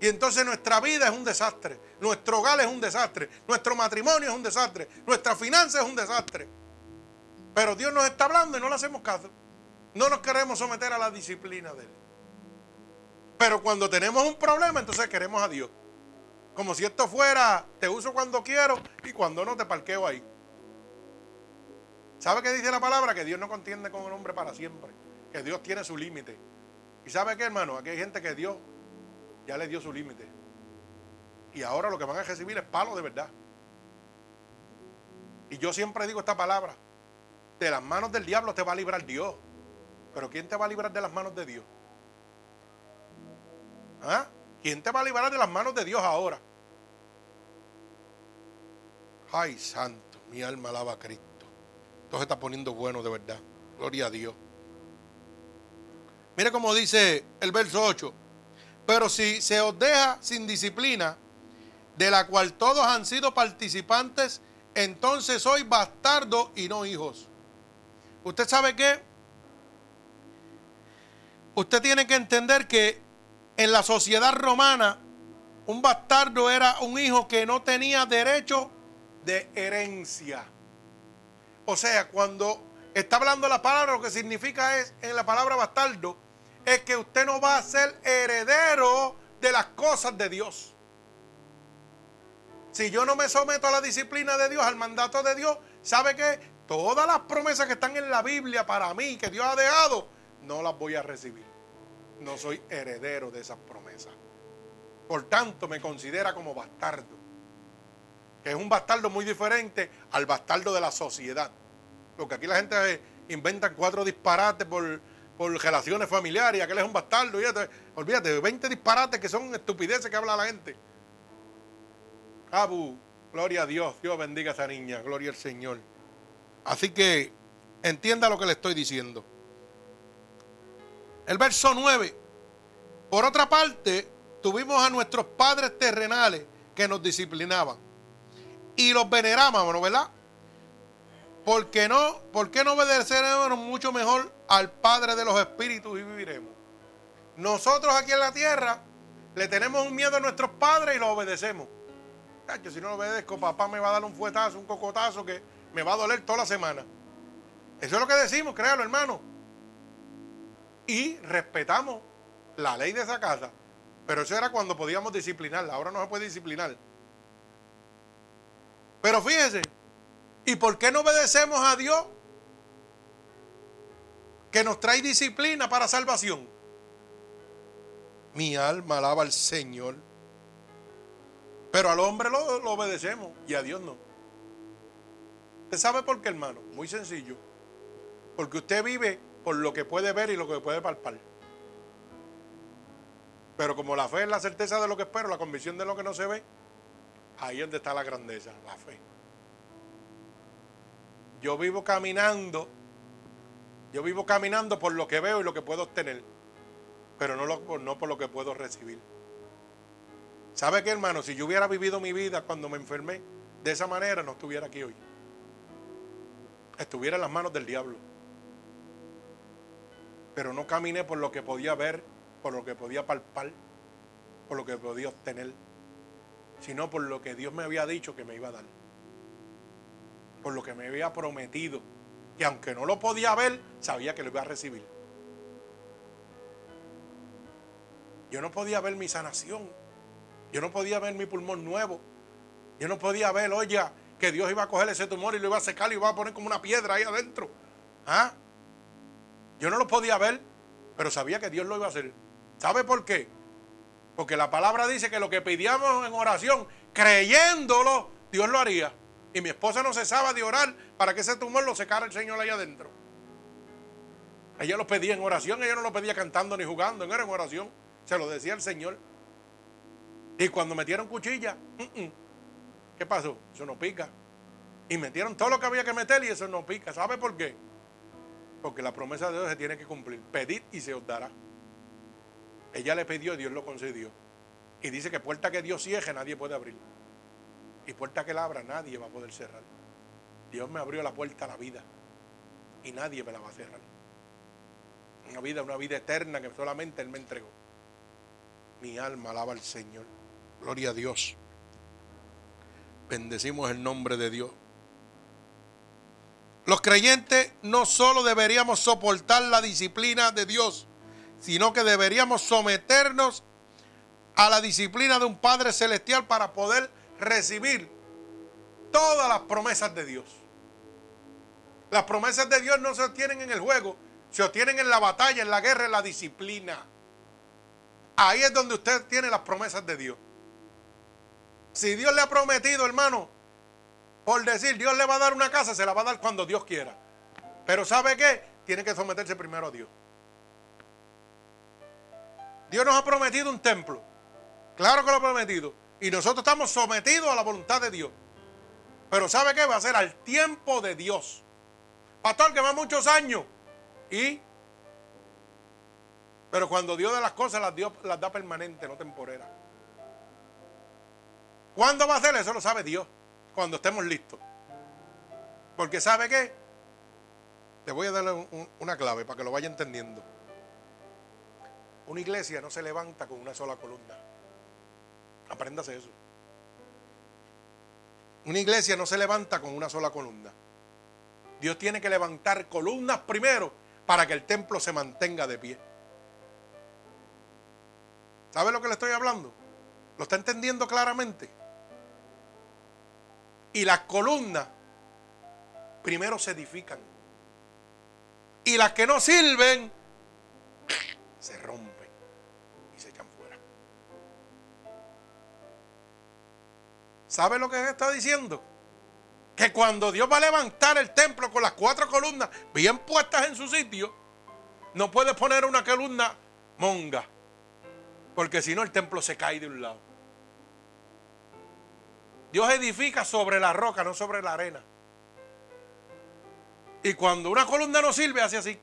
Y entonces nuestra vida es un desastre, nuestro hogar es un desastre, nuestro matrimonio es un desastre, nuestra finanza es un desastre. Pero Dios nos está hablando y no le hacemos caso. No nos queremos someter a la disciplina de Él. Pero cuando tenemos un problema, entonces queremos a Dios. Como si esto fuera, te uso cuando quiero y cuando no te parqueo ahí. ¿Sabe qué dice la palabra? Que Dios no contiende con el hombre para siempre. Que Dios tiene su límite. ¿Y sabe qué, hermano? Aquí hay gente que Dios ya le dio su límite. Y ahora lo que van a recibir es palo de verdad. Y yo siempre digo esta palabra. De las manos del diablo te va a librar Dios. Pero ¿quién te va a librar de las manos de Dios? ¿Ah? ¿Quién te va a librar de las manos de Dios ahora? Ay, santo, mi alma alaba a Cristo. Todo se está poniendo bueno de verdad. Gloria a Dios. Mire cómo dice el verso 8. Pero si se os deja sin disciplina, de la cual todos han sido participantes, entonces sois bastardos y no hijos. ¿Usted sabe qué? Usted tiene que entender que en la sociedad romana, un bastardo era un hijo que no tenía derecho de herencia. O sea, cuando está hablando la palabra, lo que significa es en la palabra bastardo, es que usted no va a ser heredero de las cosas de Dios. Si yo no me someto a la disciplina de Dios, al mandato de Dios, ¿sabe que Todas las promesas que están en la Biblia para mí, que Dios ha dejado, no las voy a recibir. No soy heredero de esas promesas. Por tanto, me considera como bastardo. Que es un bastardo muy diferente al bastardo de la sociedad. Porque aquí la gente inventa cuatro disparates por por relaciones familiares, aquel es un bastardo. Y olvídate, 20 disparates que son estupideces que habla la gente. Abu, gloria a Dios, Dios bendiga a esa niña, gloria al Señor. Así que entienda lo que le estoy diciendo. El verso 9. Por otra parte, tuvimos a nuestros padres terrenales que nos disciplinaban y los venerábamos, ¿verdad? ¿Por qué no, por qué no obedeceremos mucho mejor al Padre de los Espíritus y viviremos? Nosotros aquí en la tierra le tenemos un miedo a nuestros padres y los obedecemos. que si no lo obedezco, papá me va a dar un fuetazo, un cocotazo que me va a doler toda la semana. Eso es lo que decimos, créalo, hermano. Y respetamos la ley de esa casa. Pero eso era cuando podíamos disciplinarla. Ahora no se puede disciplinar. Pero fíjese, ¿Y por qué no obedecemos a Dios? Que nos trae disciplina para salvación. Mi alma alaba al Señor. Pero al hombre lo, lo obedecemos y a Dios no. ¿Usted sabe por qué, hermano? Muy sencillo. Porque usted vive por lo que puede ver y lo que puede palpar. Pero como la fe es la certeza de lo que espero, la convicción de lo que no se ve, ahí es donde está la grandeza, la fe. Yo vivo caminando, yo vivo caminando por lo que veo y lo que puedo obtener, pero no, por lo que puedo recibir. ¿Sabe qué, hermano? Si yo hubiera vivido mi vida cuando me enfermé de esa manera, no estuviera aquí hoy. Estuviera en las manos del diablo. Pero no caminé por lo que podía ver, por lo que podía palpar, por lo que podía obtener, sino por lo que Dios me había dicho que me iba a dar por lo que me había prometido. Y aunque no lo podía ver, sabía que lo iba a recibir. Yo no podía ver mi sanación. Yo no podía ver mi pulmón nuevo. Yo no podía ver, oye, que Dios iba a coger ese tumor y lo iba a secar y lo iba a poner como una piedra ahí adentro. ¿Ah? Yo no lo podía ver, pero sabía que Dios lo iba a hacer. ¿Sabe por qué? Porque la palabra dice que lo que pedíamos en oración, creyéndolo, Dios lo haría. Y mi esposa no cesaba de orar para que ese tumor lo secara el Señor allá adentro. Ella lo pedía en oración, ella no lo pedía cantando ni jugando, era en oración. Se lo decía el Señor. Y cuando metieron cuchilla, ¿qué pasó? Eso no pica. Y metieron todo lo que había que meter y eso no pica. ¿Sabe por qué? Porque la promesa de Dios se tiene que cumplir. Pedid y se os dará. Ella le pidió, Dios lo concedió. Y dice que puerta que Dios cierre, nadie puede abrir. Y puerta que él abra, nadie va a poder cerrar. Dios me abrió la puerta a la vida. Y nadie me la va a cerrar. Una vida, una vida eterna que solamente Él me entregó. Mi alma alaba al Señor. Gloria a Dios. Bendecimos el nombre de Dios. Los creyentes no solo deberíamos soportar la disciplina de Dios, sino que deberíamos someternos a la disciplina de un Padre Celestial para poder recibir todas las promesas de Dios. Las promesas de Dios no se obtienen en el juego, se obtienen en la batalla, en la guerra, en la disciplina. Ahí es donde usted tiene las promesas de Dios. Si Dios le ha prometido, hermano, por decir, Dios le va a dar una casa, se la va a dar cuando Dios quiera. Pero ¿sabe qué? Tiene que someterse primero a Dios. Dios nos ha prometido un templo. Claro que lo ha prometido. Y nosotros estamos sometidos a la voluntad de Dios. Pero ¿sabe qué? Va a ser al tiempo de Dios. Pastor, que va muchos años. ¿Y? Pero cuando Dios da las cosas, las, Dios, las da permanente, no temporera. ¿Cuándo va a hacer eso? Lo sabe Dios. Cuando estemos listos. Porque ¿sabe qué? Le voy a dar una clave para que lo vaya entendiendo. Una iglesia no se levanta con una sola columna. Apréndase eso. Una iglesia no se levanta con una sola columna. Dios tiene que levantar columnas primero para que el templo se mantenga de pie. ¿Sabe lo que le estoy hablando? ¿Lo está entendiendo claramente? Y las columnas primero se edifican. Y las que no sirven se rompen y se echan fuera. ¿Sabe lo que está diciendo? Que cuando Dios va a levantar el templo con las cuatro columnas bien puestas en su sitio, no puede poner una columna monga. Porque si no el templo se cae de un lado. Dios edifica sobre la roca, no sobre la arena. Y cuando una columna no sirve, hace así,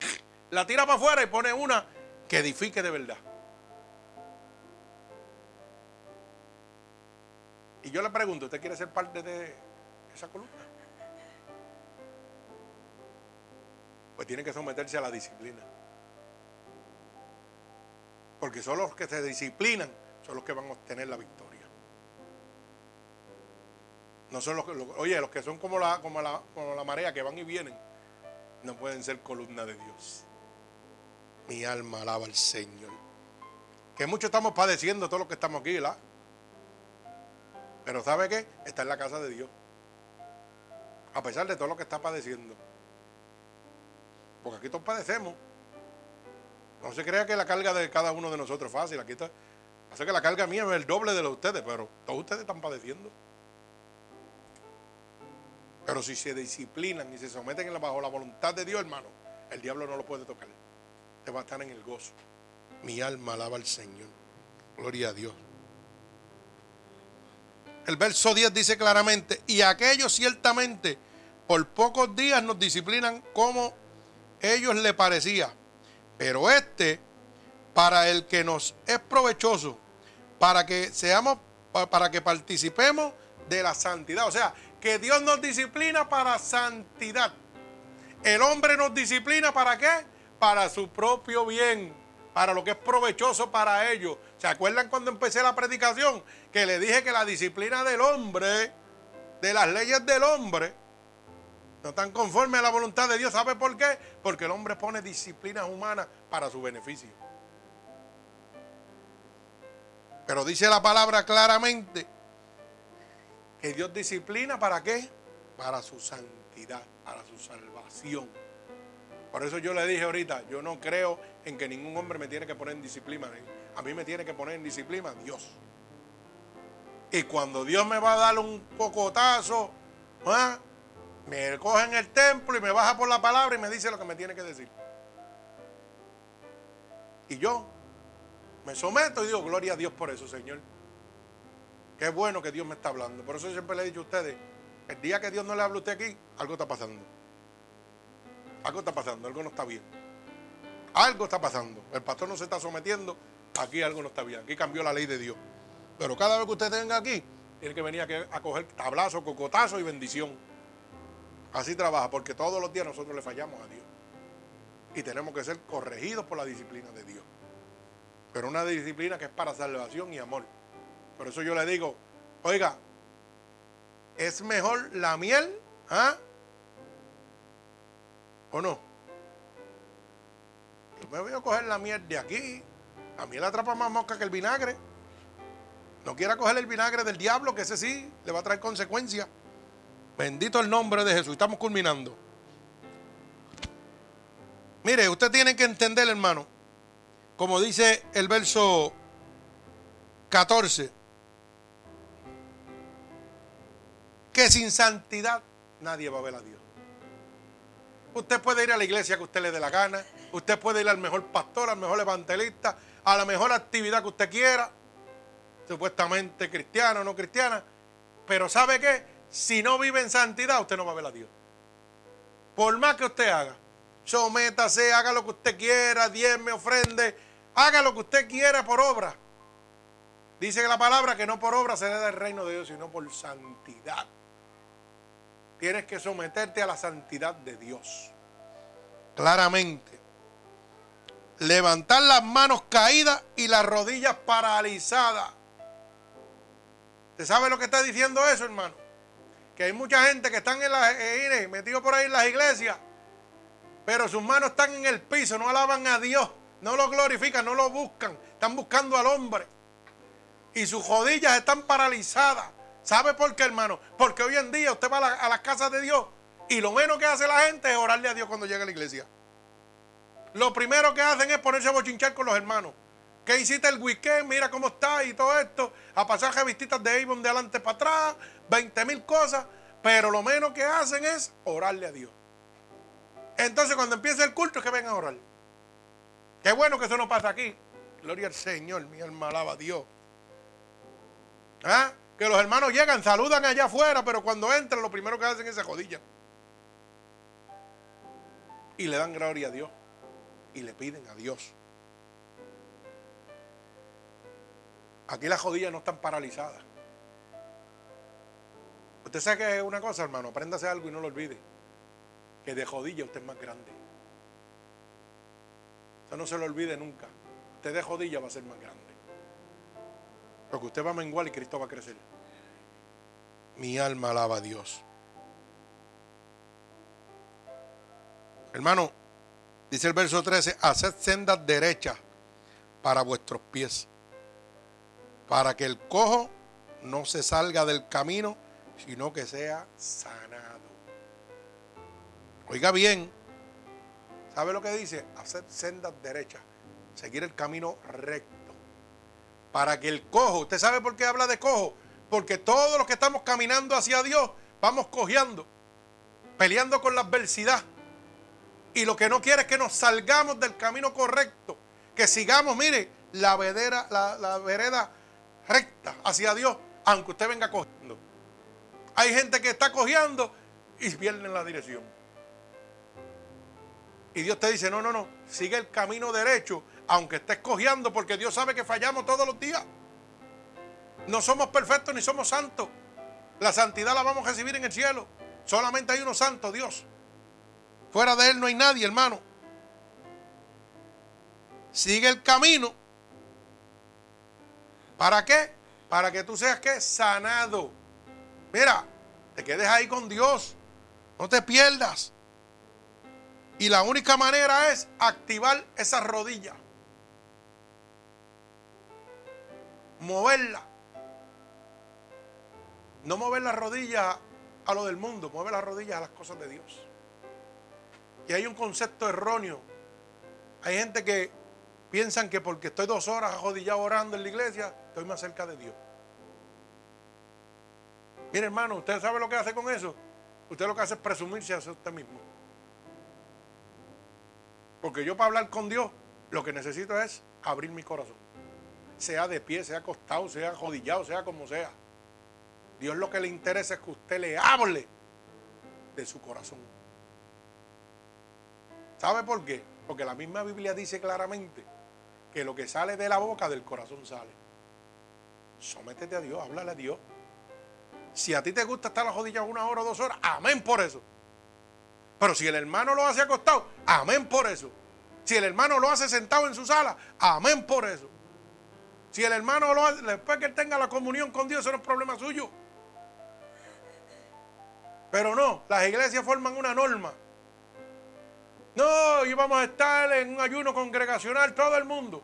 la tira para afuera y pone una que edifique de verdad. Y yo le pregunto, ¿usted quiere ser parte de esa columna? Pues tiene que someterse a la disciplina. Porque son los que se disciplinan, son los que van a obtener la victoria. No son los que, oye, los que son como la, como, la, como la marea que van y vienen, no pueden ser columna de Dios. Mi alma alaba al Señor. Que mucho estamos padeciendo todos los que estamos aquí, ¿verdad? Pero ¿sabe qué? Está en la casa de Dios. A pesar de todo lo que está padeciendo. Porque aquí todos padecemos. No se crea que la carga de cada uno de nosotros es fácil. Aquí está. Hace que la carga mía es el doble de la de ustedes, pero todos ustedes están padeciendo. Pero si se disciplinan y se someten bajo la voluntad de Dios, hermano, el diablo no lo puede tocar. Va a estar en el gozo. Mi alma alaba al Señor. Gloria a Dios. El verso 10 dice claramente, y aquellos ciertamente por pocos días nos disciplinan como ellos le parecía. Pero este, para el que nos es provechoso, para que seamos, para que participemos de la santidad. O sea, que Dios nos disciplina para santidad. El hombre nos disciplina para qué? Para su propio bien, para lo que es provechoso para ellos. ¿Se acuerdan cuando empecé la predicación? Que le dije que la disciplina del hombre, de las leyes del hombre, no están conformes a la voluntad de Dios. ¿Sabe por qué? Porque el hombre pone disciplinas humanas para su beneficio. Pero dice la palabra claramente que Dios disciplina para qué? Para su santidad, para su salvación. Por eso yo le dije ahorita, yo no creo en que ningún hombre me tiene que poner en disciplina. A mí me tiene que poner en disciplina Dios. Y cuando Dios me va a dar un cocotazo, ¿ah? me coge en el templo y me baja por la palabra y me dice lo que me tiene que decir. Y yo me someto y digo, gloria a Dios por eso, Señor. Qué bueno que Dios me está hablando. Por eso siempre le he dicho a ustedes, el día que Dios no le habla a usted aquí, algo está pasando. Algo está pasando, algo no está bien. Algo está pasando. El pastor no se está sometiendo, aquí algo no está bien. Aquí cambió la ley de Dios. Pero cada vez que usted venga aquí, tiene que venir a coger tablazo, cocotazo y bendición. Así trabaja, porque todos los días nosotros le fallamos a Dios. Y tenemos que ser corregidos por la disciplina de Dios. Pero una disciplina que es para salvación y amor. Por eso yo le digo, oiga, es mejor la miel, ¿ah? ¿O no? Yo me voy a coger la miel de aquí. La miel atrapa más mosca que el vinagre. No quiera coger el vinagre del diablo, que ese sí le va a traer consecuencias. Bendito el nombre de Jesús. Estamos culminando. Mire, usted tiene que entender, hermano, como dice el verso 14, que sin santidad nadie va a ver a Dios. Usted puede ir a la iglesia que usted le dé la gana, usted puede ir al mejor pastor, al mejor evangelista, a la mejor actividad que usted quiera, supuestamente cristiana o no cristiana, pero ¿sabe qué? Si no vive en santidad, usted no va a ver a Dios. Por más que usted haga, sométase, haga lo que usted quiera, me ofrende, haga lo que usted quiera por obra. Dice la palabra que no por obra se da el reino de Dios, sino por santidad. Tienes que someterte a la santidad de Dios. Claramente. Levantar las manos caídas y las rodillas paralizadas. ¿Usted sabe lo que está diciendo eso, hermano? Que hay mucha gente que están en las, eh, metidos por ahí en las iglesias, pero sus manos están en el piso, no alaban a Dios, no lo glorifican, no lo buscan, están buscando al hombre. Y sus rodillas están paralizadas. ¿Sabe por qué, hermano? Porque hoy en día usted va a, las casas de Dios y lo menos que hace la gente es orarle a Dios cuando llega a la iglesia. Lo primero que hacen es ponerse a bochinchar con los hermanos. ¿Qué hiciste el weekend? Mira cómo está y todo esto. A pasar revistitas de Avon de adelante para atrás. 20 mil cosas. Pero lo menos que hacen es orarle a Dios. Entonces cuando empieza el culto es que vengan a orar. Qué bueno que eso no pasa aquí. Gloria al Señor. Mi alma alaba a Dios. ¿Ah? Que los hermanos llegan, saludan allá afuera, pero cuando entran lo primero que hacen es se jodilla. Y le dan gloria a Dios. Y le piden a Dios. Aquí las jodillas no están paralizadas. Usted sabe que es una cosa, hermano, apréndase algo y no lo olvide. Que de jodilla usted es más grande. Usted no se lo olvide nunca. Usted de jodilla va a ser más grande. Porque usted va a menguar y Cristo va a crecer. Mi alma alaba a Dios. Hermano, dice el verso 13, haced sendas derechas para vuestros pies para que el cojo no se salga del camino, sino que sea sanado. Oiga bien, ¿sabe lo que dice? Hacer sendas derechas, seguir el camino recto. Para que el cojo, ¿usted sabe por qué habla de cojo? Porque todos los que estamos caminando hacia Dios, vamos cojeando, peleando con la adversidad. Y lo que no quiere es que nos salgamos del camino correcto, que sigamos, mire, la, vedera, la, vereda recta hacia Dios, aunque usted venga cogiendo. Hay gente que está cogiendo y pierden la dirección. Y Dios te dice, no, no, no, sigue el camino derecho, aunque estés cogiendo, porque Dios sabe que fallamos todos los días. No somos perfectos ni somos santos. La santidad la vamos a recibir en el cielo. Solamente hay uno santo, Dios. Fuera de Él no hay nadie, hermano. Sigue el camino ¿Para qué? Para que tú seas sanado. Mira, te quedes ahí con Dios. No te pierdas. Y la única manera es activar esa rodilla. Moverla. No mover la rodilla a lo del mundo, mover la rodilla a las cosas de Dios. Y hay un concepto erróneo. Hay gente que piensan que porque estoy dos horas jodillado orando en la iglesia, estoy más cerca de Dios. Mire hermano, ¿usted sabe lo que hace con eso? Usted lo que hace es presumirse a usted mismo. Porque yo para hablar con Dios Lo que necesito es abrir mi corazón. Sea de pie, sea acostado, sea jodillado, sea como sea. Dios lo que le interesa es que usted le hable de su corazón. ¿Sabe por qué? Porque la misma Biblia dice claramente que lo que sale de la boca del corazón sale. Sométete a Dios, háblale a Dios. Si a ti te gusta estar a la una hora o dos horas, amén por eso. Pero si el hermano lo hace acostado, amén por eso. Si el hermano lo hace sentado en su sala, amén por eso. Si el hermano lo hace, después que él tenga la comunión con Dios, eso no es problema suyo. Pero no, las iglesias forman una norma. No, y vamos a estar en un ayuno congregacional todo el mundo.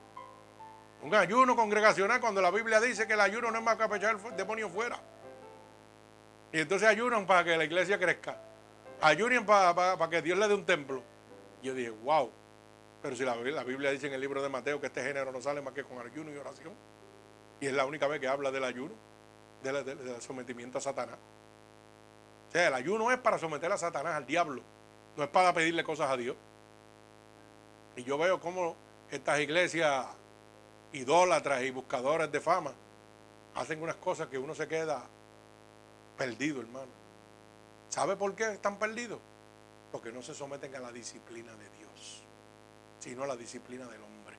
Un ayuno congregacional cuando la Biblia dice que el ayuno no es más que echar el demonio fuera. Y entonces ayunan para que la iglesia crezca. Ayunen para, que Dios le dé un templo. Yo dije, wow. Pero si la, Biblia dice en el libro de Mateo que este género no sale más que con ayuno y oración. Y es la única vez que habla del ayuno, del, sometimiento a Satanás. O sea, el ayuno es para someter a Satanás, al diablo. No es para pedirle cosas a Dios. Y yo veo cómo estas iglesias idólatras y buscadores de fama hacen unas cosas que uno se queda perdido, hermano. ¿Sabe por qué están perdidos? Porque no se someten a la disciplina de Dios, sino a la disciplina del hombre.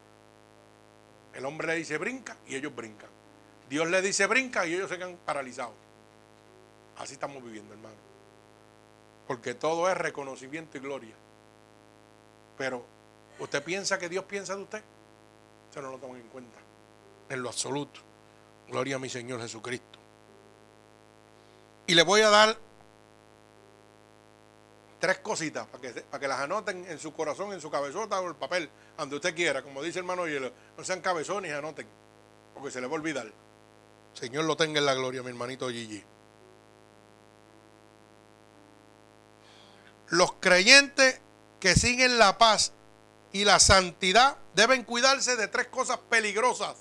El hombre le dice brinca y ellos brincan. Dios le dice brinca y ellos se quedan paralizados. Así estamos viviendo, hermano. Porque todo es reconocimiento y gloria. Pero, ¿usted piensa que Dios piensa de usted? Eso no lo toman en cuenta. En lo absoluto. Gloria a mi Señor Jesucristo. Y le voy a dar tres cositas para que, para que las anoten en su corazón, en su cabezota o el papel, donde usted quiera, como dice hermano Hielo. No sean cabezones y anoten, porque se le va a olvidar. Señor lo tenga en la gloria, mi hermanito Gigi. Los creyentes que siguen la paz y la santidad deben cuidarse de tres cosas peligrosas.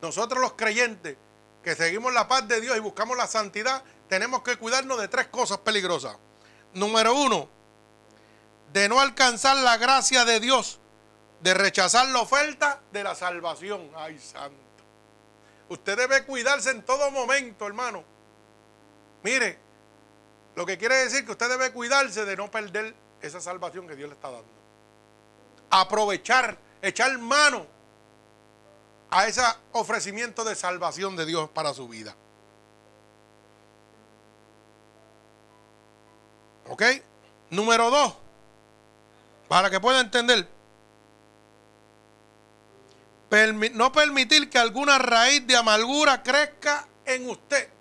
Nosotros los creyentes que seguimos la paz de Dios y buscamos la santidad, tenemos que cuidarnos de tres cosas peligrosas. Número uno, de no alcanzar la gracia de Dios, de rechazar la oferta de la salvación. Ay, santo. Usted debe cuidarse en todo momento, hermano. Mire, lo que quiere decir que usted debe cuidarse de no perder esa salvación que Dios le está dando. Aprovechar, echar mano a ese ofrecimiento de salvación de Dios para su vida. ¿Ok? Número dos, para que pueda entender, no permitir que alguna raíz de amargura crezca en usted.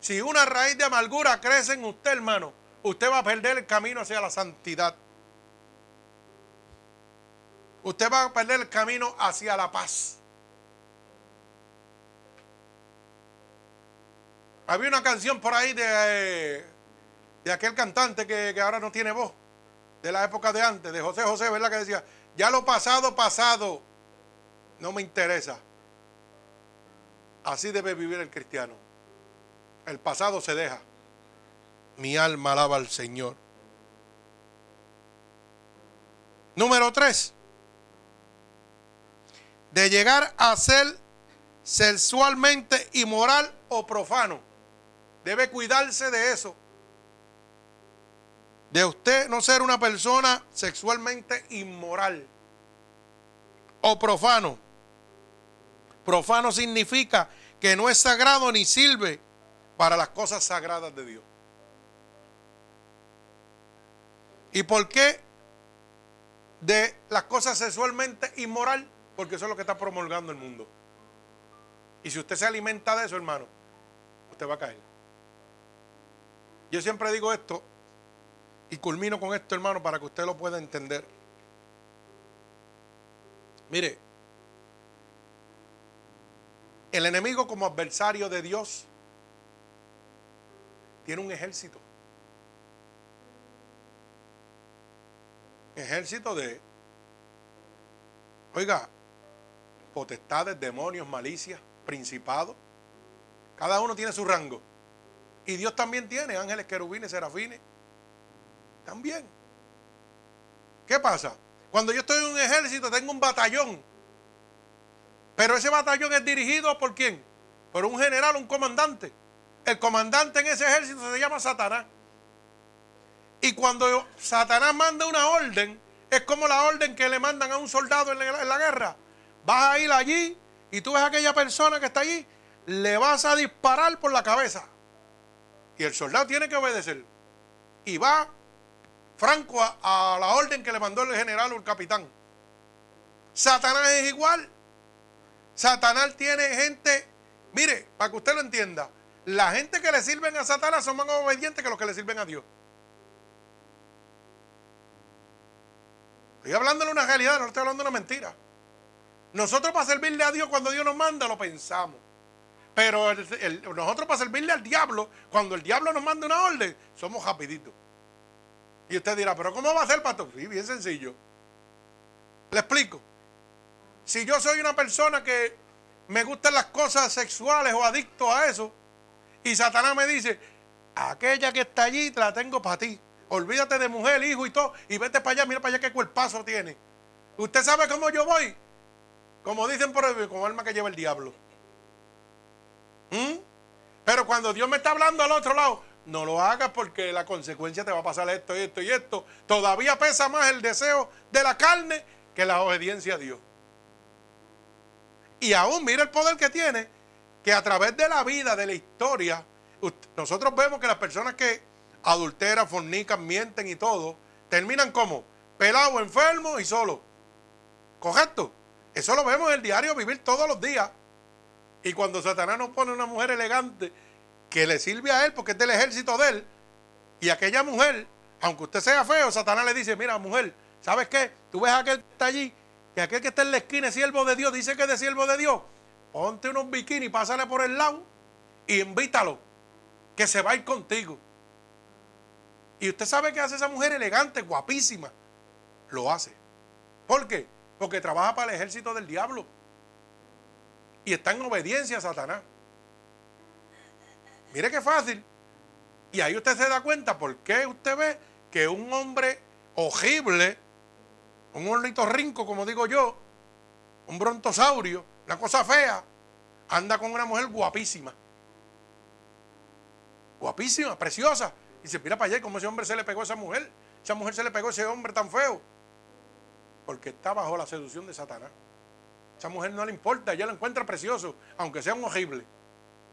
Si una raíz de amargura crece en usted, hermano, usted va a perder el camino hacia la santidad. Usted va a perder el camino hacia la paz. Había una canción por ahí de, de aquel cantante que, que, ahora no tiene voz, de la época de antes, de José José, ¿verdad? Que decía, ya lo pasado, pasado, no me interesa. Así debe vivir el cristiano. El pasado se deja. Mi alma alaba al Señor. Número tres. De llegar a ser sexualmente inmoral o profano. Debe cuidarse de eso. De usted no ser una persona sexualmente inmoral o profano. Profano significa que no es sagrado ni sirve para las cosas sagradas de Dios. ¿Y por qué de las cosas sexualmente inmoral? Porque eso es lo que está promulgando el mundo. Y si usted se alimenta de eso, hermano, usted va a caer. Yo siempre digo esto y culmino con esto, hermano, para que usted lo pueda entender. Mire, el enemigo como adversario de Dios tiene un ejército. Ejército de, oiga, potestades, demonios, malicias, principados. Cada uno tiene su rango. Y Dios también tiene ángeles, querubines, serafines. También. ¿Qué pasa? Cuando yo estoy en un ejército tengo un batallón. Pero ese batallón es dirigido por quién? Por un general, un comandante. El comandante en ese ejército se llama Satanás. Y cuando Satanás manda una orden, es como la orden que le mandan a un soldado en la, guerra. Vas a ir allí y tú ves a aquella persona que está allí, le vas a disparar por la cabeza. Y el soldado tiene que obedecer. Y va franco a, la orden que le mandó el general o el capitán. Satanás es igual. Satanás tiene gente, mire, para que usted lo entienda, la gente que le sirven a Satanás son más obedientes que los que le sirven a Dios. Estoy hablando de una realidad, no estoy hablando de una mentira. Nosotros para servirle a Dios cuando Dios nos manda lo pensamos. Pero nosotros para servirle al diablo, cuando el diablo nos manda una orden, somos rapiditos. Y usted dirá, pero ¿cómo va a ser, pastor? Sí, bien sencillo. Le explico. Si yo soy una persona que me gustan las cosas sexuales o adicto a eso, y Satanás me dice, aquella que está allí la tengo para ti. Olvídate de mujer, hijo y todo. Y vete para allá, mira para allá qué cuerpazo tiene. ¿Usted sabe cómo yo voy? Como dicen por el, como alma que lleva el diablo. ¿Mm? Pero cuando Dios me está hablando al otro lado, no lo hagas porque la consecuencia te va a pasar esto y esto y esto. Todavía pesa más el deseo de la carne que la obediencia a Dios. Y aún mira el poder que tiene, que a través de la vida, de la historia, nosotros vemos que las personas que adulteran, fornican, mienten y todo, terminan como pelados, enfermos y solos. ¿Correcto? Eso lo vemos en el diario vivir todos los días. Y cuando Satanás nos pone una mujer elegante que le sirve a él porque es del ejército de él, y aquella mujer, aunque usted sea feo, Satanás le dice, mira mujer, ¿sabes qué? Tú ves a aquel que está allí, que aquel que está en la esquina es siervo de Dios, dice que es de siervo de Dios, ponte unos bikinis, pásale por el lado y invítalo, que se va a ir contigo. Y usted sabe que hace esa mujer elegante, guapísima. Lo hace. ¿Por qué? Porque trabaja para el ejército del diablo. Y está en obediencia a Satanás. Mire qué fácil. Y ahí usted se da cuenta por qué usted ve que un hombre horrible, un ornitorrinco, como digo yo, un brontosaurio, una cosa fea, anda con una mujer guapísima. Guapísima, preciosa. Y se mira para allá cómo ese hombre se le pegó a esa mujer. Esa mujer se le pegó a ese hombre tan feo. Porque está bajo la seducción de Satanás. Esa mujer no le importa, ella lo encuentra precioso, aunque sea un horrible.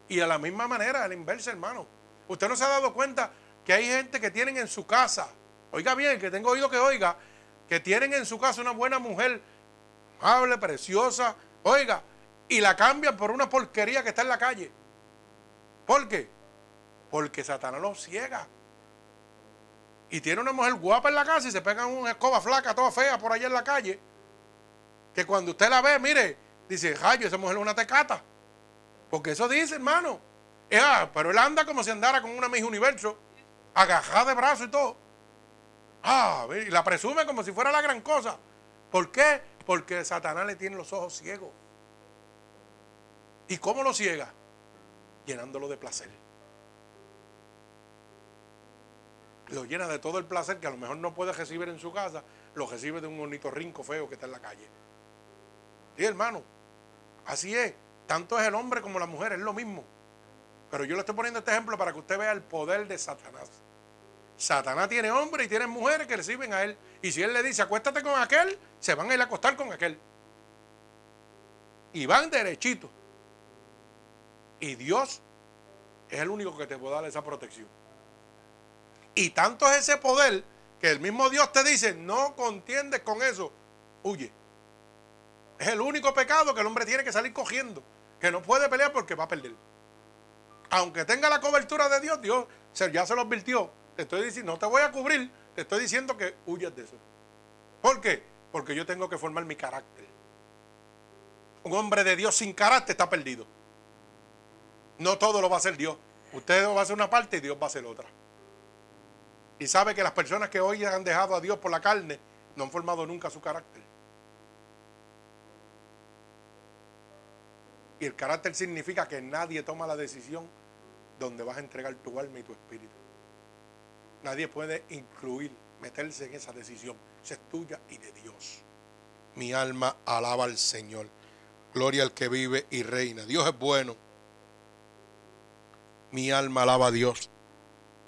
Y de la misma manera, al inverso, hermano. Usted no se ha dado cuenta que hay gente que tienen en su casa, oiga bien, que tengo oído que oiga, que tienen en su casa una buena mujer, amable, preciosa, oiga, y la cambian por una porquería que está en la calle. ¿Por qué? Porque Satanás los ciega. Y tiene una mujer guapa en la casa y se pegan una escoba flaca, toda fea por allá en la calle. Que cuando usted la ve, mire, dice, rayo, esa mujer es una tecata. Porque eso dice, hermano. Ah, pero él anda como si andara con una Miss Universo, agajada de brazo y todo. Ah, y la presume como si fuera la gran cosa. ¿Por qué? Porque Satanás le tiene los ojos ciegos. ¿Y cómo lo ciega? Llenándolo de placer. Lo llena de todo el placer que a lo mejor no puede recibir en su casa, lo recibe de un bonito rinco feo que está en la calle. Sí, hermano, así es. Tanto es el hombre como la mujer, es lo mismo. Pero yo le estoy poniendo este ejemplo para que usted vea el poder de Satanás. Satanás tiene hombres y tiene mujeres que reciben a él. Y si él le dice, acuéstate con aquel, se van a ir a acostar con aquel. Y van derechito. Y Dios es el único que te puede dar esa protección. Y tanto es ese poder que el mismo Dios te dice, no contiendes con eso, huye. Es el único pecado que el hombre tiene que salir cogiendo que no puede pelear porque va a perder. Aunque tenga la cobertura de Dios, Dios ya se lo advirtió. Te estoy diciendo, no te voy a cubrir, te estoy diciendo que huyas de eso. ¿Por qué? Porque yo tengo que formar mi carácter. Un hombre de Dios sin carácter está perdido. No todo lo va a hacer Dios. Usted va a hacer una parte y Dios va a hacer otra. Y sabe que las personas que hoy han dejado a Dios por la carne no han formado nunca su carácter. Y el carácter significa que nadie toma la decisión donde vas a entregar tu alma y tu espíritu. Nadie puede incluir, meterse en esa decisión. Esa es tuya y de Dios. Mi alma alaba al Señor. Gloria al que vive y reina. Dios es bueno. Mi alma alaba a Dios.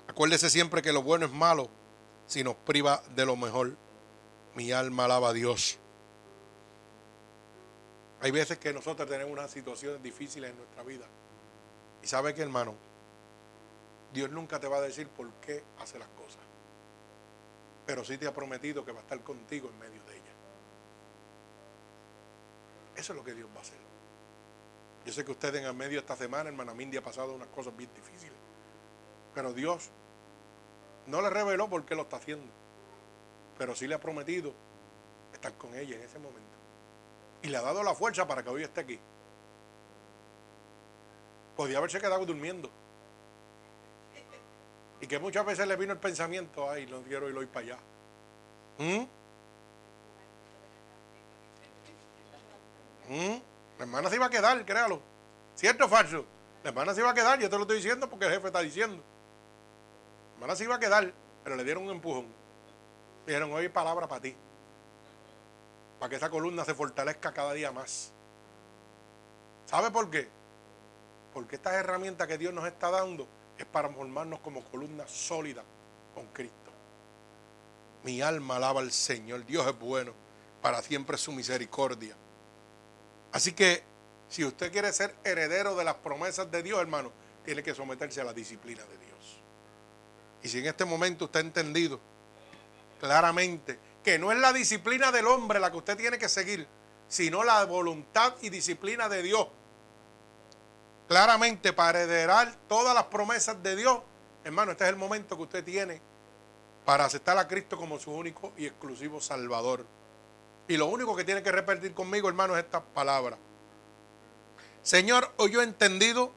Acuérdese siempre que lo bueno es malo si nos priva de lo mejor. Mi alma alaba a Dios. Hay veces que nosotros tenemos unas situaciones difíciles en nuestra vida. Y sabe que hermano, Dios nunca te va a decir por qué hace las cosas. Pero sí te ha prometido que va a estar contigo en medio de ellas. Eso es lo que Dios va a hacer. Yo sé que usted en el medio de esta semana, hermana Mindy, ha pasado unas cosas bien difíciles. Pero Dios no le reveló por qué lo está haciendo. Pero sí le ha prometido estar con ella en ese momento. Y le ha dado la fuerza para que hoy esté aquí. Podía haberse quedado durmiendo. Y que muchas veces le vino el pensamiento, ay, no quiero ir hoy para allá. ¿Mm? ¿Mm? La hermana se iba a quedar, créalo. ¿Cierto o falso? La hermana se iba a quedar, yo te lo estoy diciendo porque el jefe está diciendo. La hermana se iba a quedar, pero le dieron un empujón. Dijeron, oye, palabra para ti. Para que esa columna se fortalezca cada día más. ¿Sabe por qué? Porque estas herramientas que Dios nos está dando es para formarnos como columna sólida con Cristo. Mi alma alaba al Señor. Dios es bueno. Para siempre su misericordia. Así que si usted quiere ser heredero de las promesas de Dios, hermano, tiene que someterse a la disciplina de Dios. Y si en este momento usted ha entendido claramente que no es la disciplina del hombre la que usted tiene que seguir, sino la voluntad y disciplina de Dios. Claramente para heredar todas las promesas de Dios, hermano, este es el momento que usted tiene para aceptar a Cristo como su único y exclusivo Salvador. Y lo único que tiene que repetir conmigo, hermano, es esta palabra. Señor, hoy yo he entendido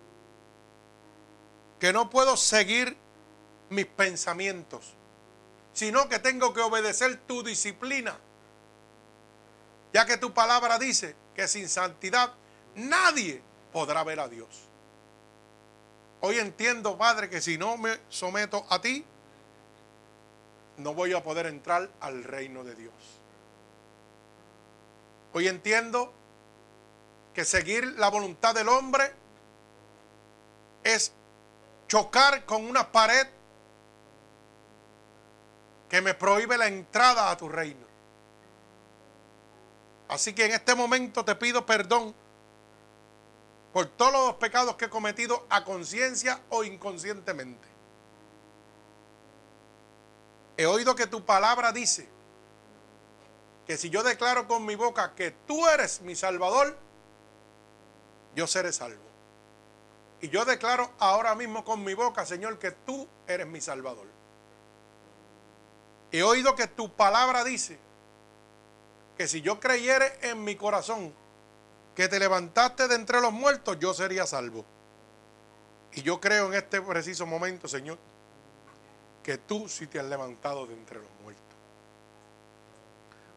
que no puedo seguir mis pensamientos, sino que tengo que obedecer tu disciplina. Ya que tu palabra dice que sin santidad nadie podrá ver a Dios. Hoy entiendo, Padre, que si no me someto a ti, no voy a poder entrar al reino de Dios. Hoy entiendo que seguir la voluntad del hombre es chocar con una pared que me prohíbe la entrada a tu reino. Así que en este momento te pido perdón por todos los pecados que he cometido a conciencia o inconscientemente. He oído que tu palabra dice que si yo declaro con mi boca que tú eres mi salvador, yo seré salvo. Y yo declaro ahora mismo con mi boca, Señor, que tú eres mi salvador. He oído que tu palabra dice que si yo creyere en mi corazón que te levantaste de entre los muertos, yo sería salvo. Y yo creo en este preciso momento, Señor, que tú sí te has levantado de entre los muertos.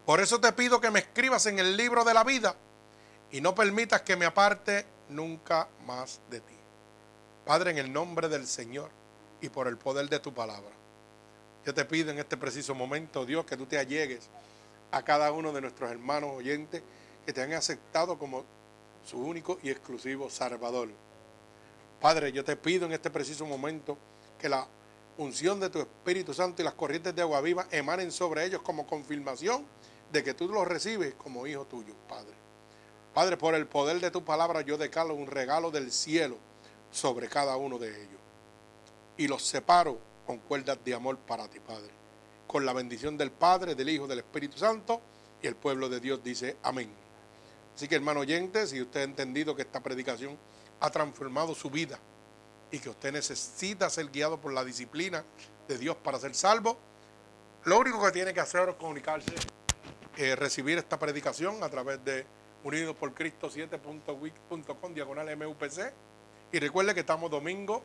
Por eso te pido que me escribas en el libro de la vida y no permitas que me aparte nunca más de ti. Padre, en el nombre del Señor y por el poder de tu palabra, yo te pido en este preciso momento, Dios, que tú te allegues a cada uno de nuestros hermanos oyentes que te han aceptado como su único y exclusivo Salvador. Padre, yo te pido en este preciso momento que la unción de tu Espíritu Santo y las corrientes de agua viva emanen sobre ellos como confirmación de que tú los recibes como hijo tuyo, Padre. Padre, por el poder de tu palabra yo declaro un regalo del cielo sobre cada uno de ellos. Y los separo con cuerdas de amor para ti, Padre. Con la bendición del Padre, del Hijo, del Espíritu Santo. Y el pueblo de Dios dice amén. Así que hermano oyente, si usted ha entendido que esta predicación ha transformado su vida y que usted necesita ser guiado por la disciplina de Dios para ser salvo, lo único que tiene que hacer es comunicarse, eh, recibir esta predicación a través de unidos por Cristo 7.wix.com diagonal MUPC. Y recuerde que estamos domingo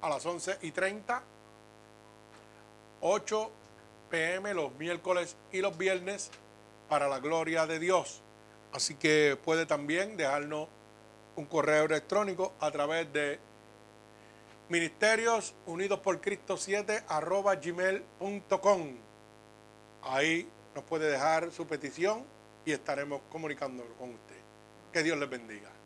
a las 11 y 30 8 pm los miércoles y los viernes para la gloria de Dios. Así que puede también dejarnos un correo electrónico a través de Ministerios Unidos por Cristo 7 arroba gmail.com. Ahí nos puede dejar su petición y estaremos comunicando con usted. Que Dios les bendiga.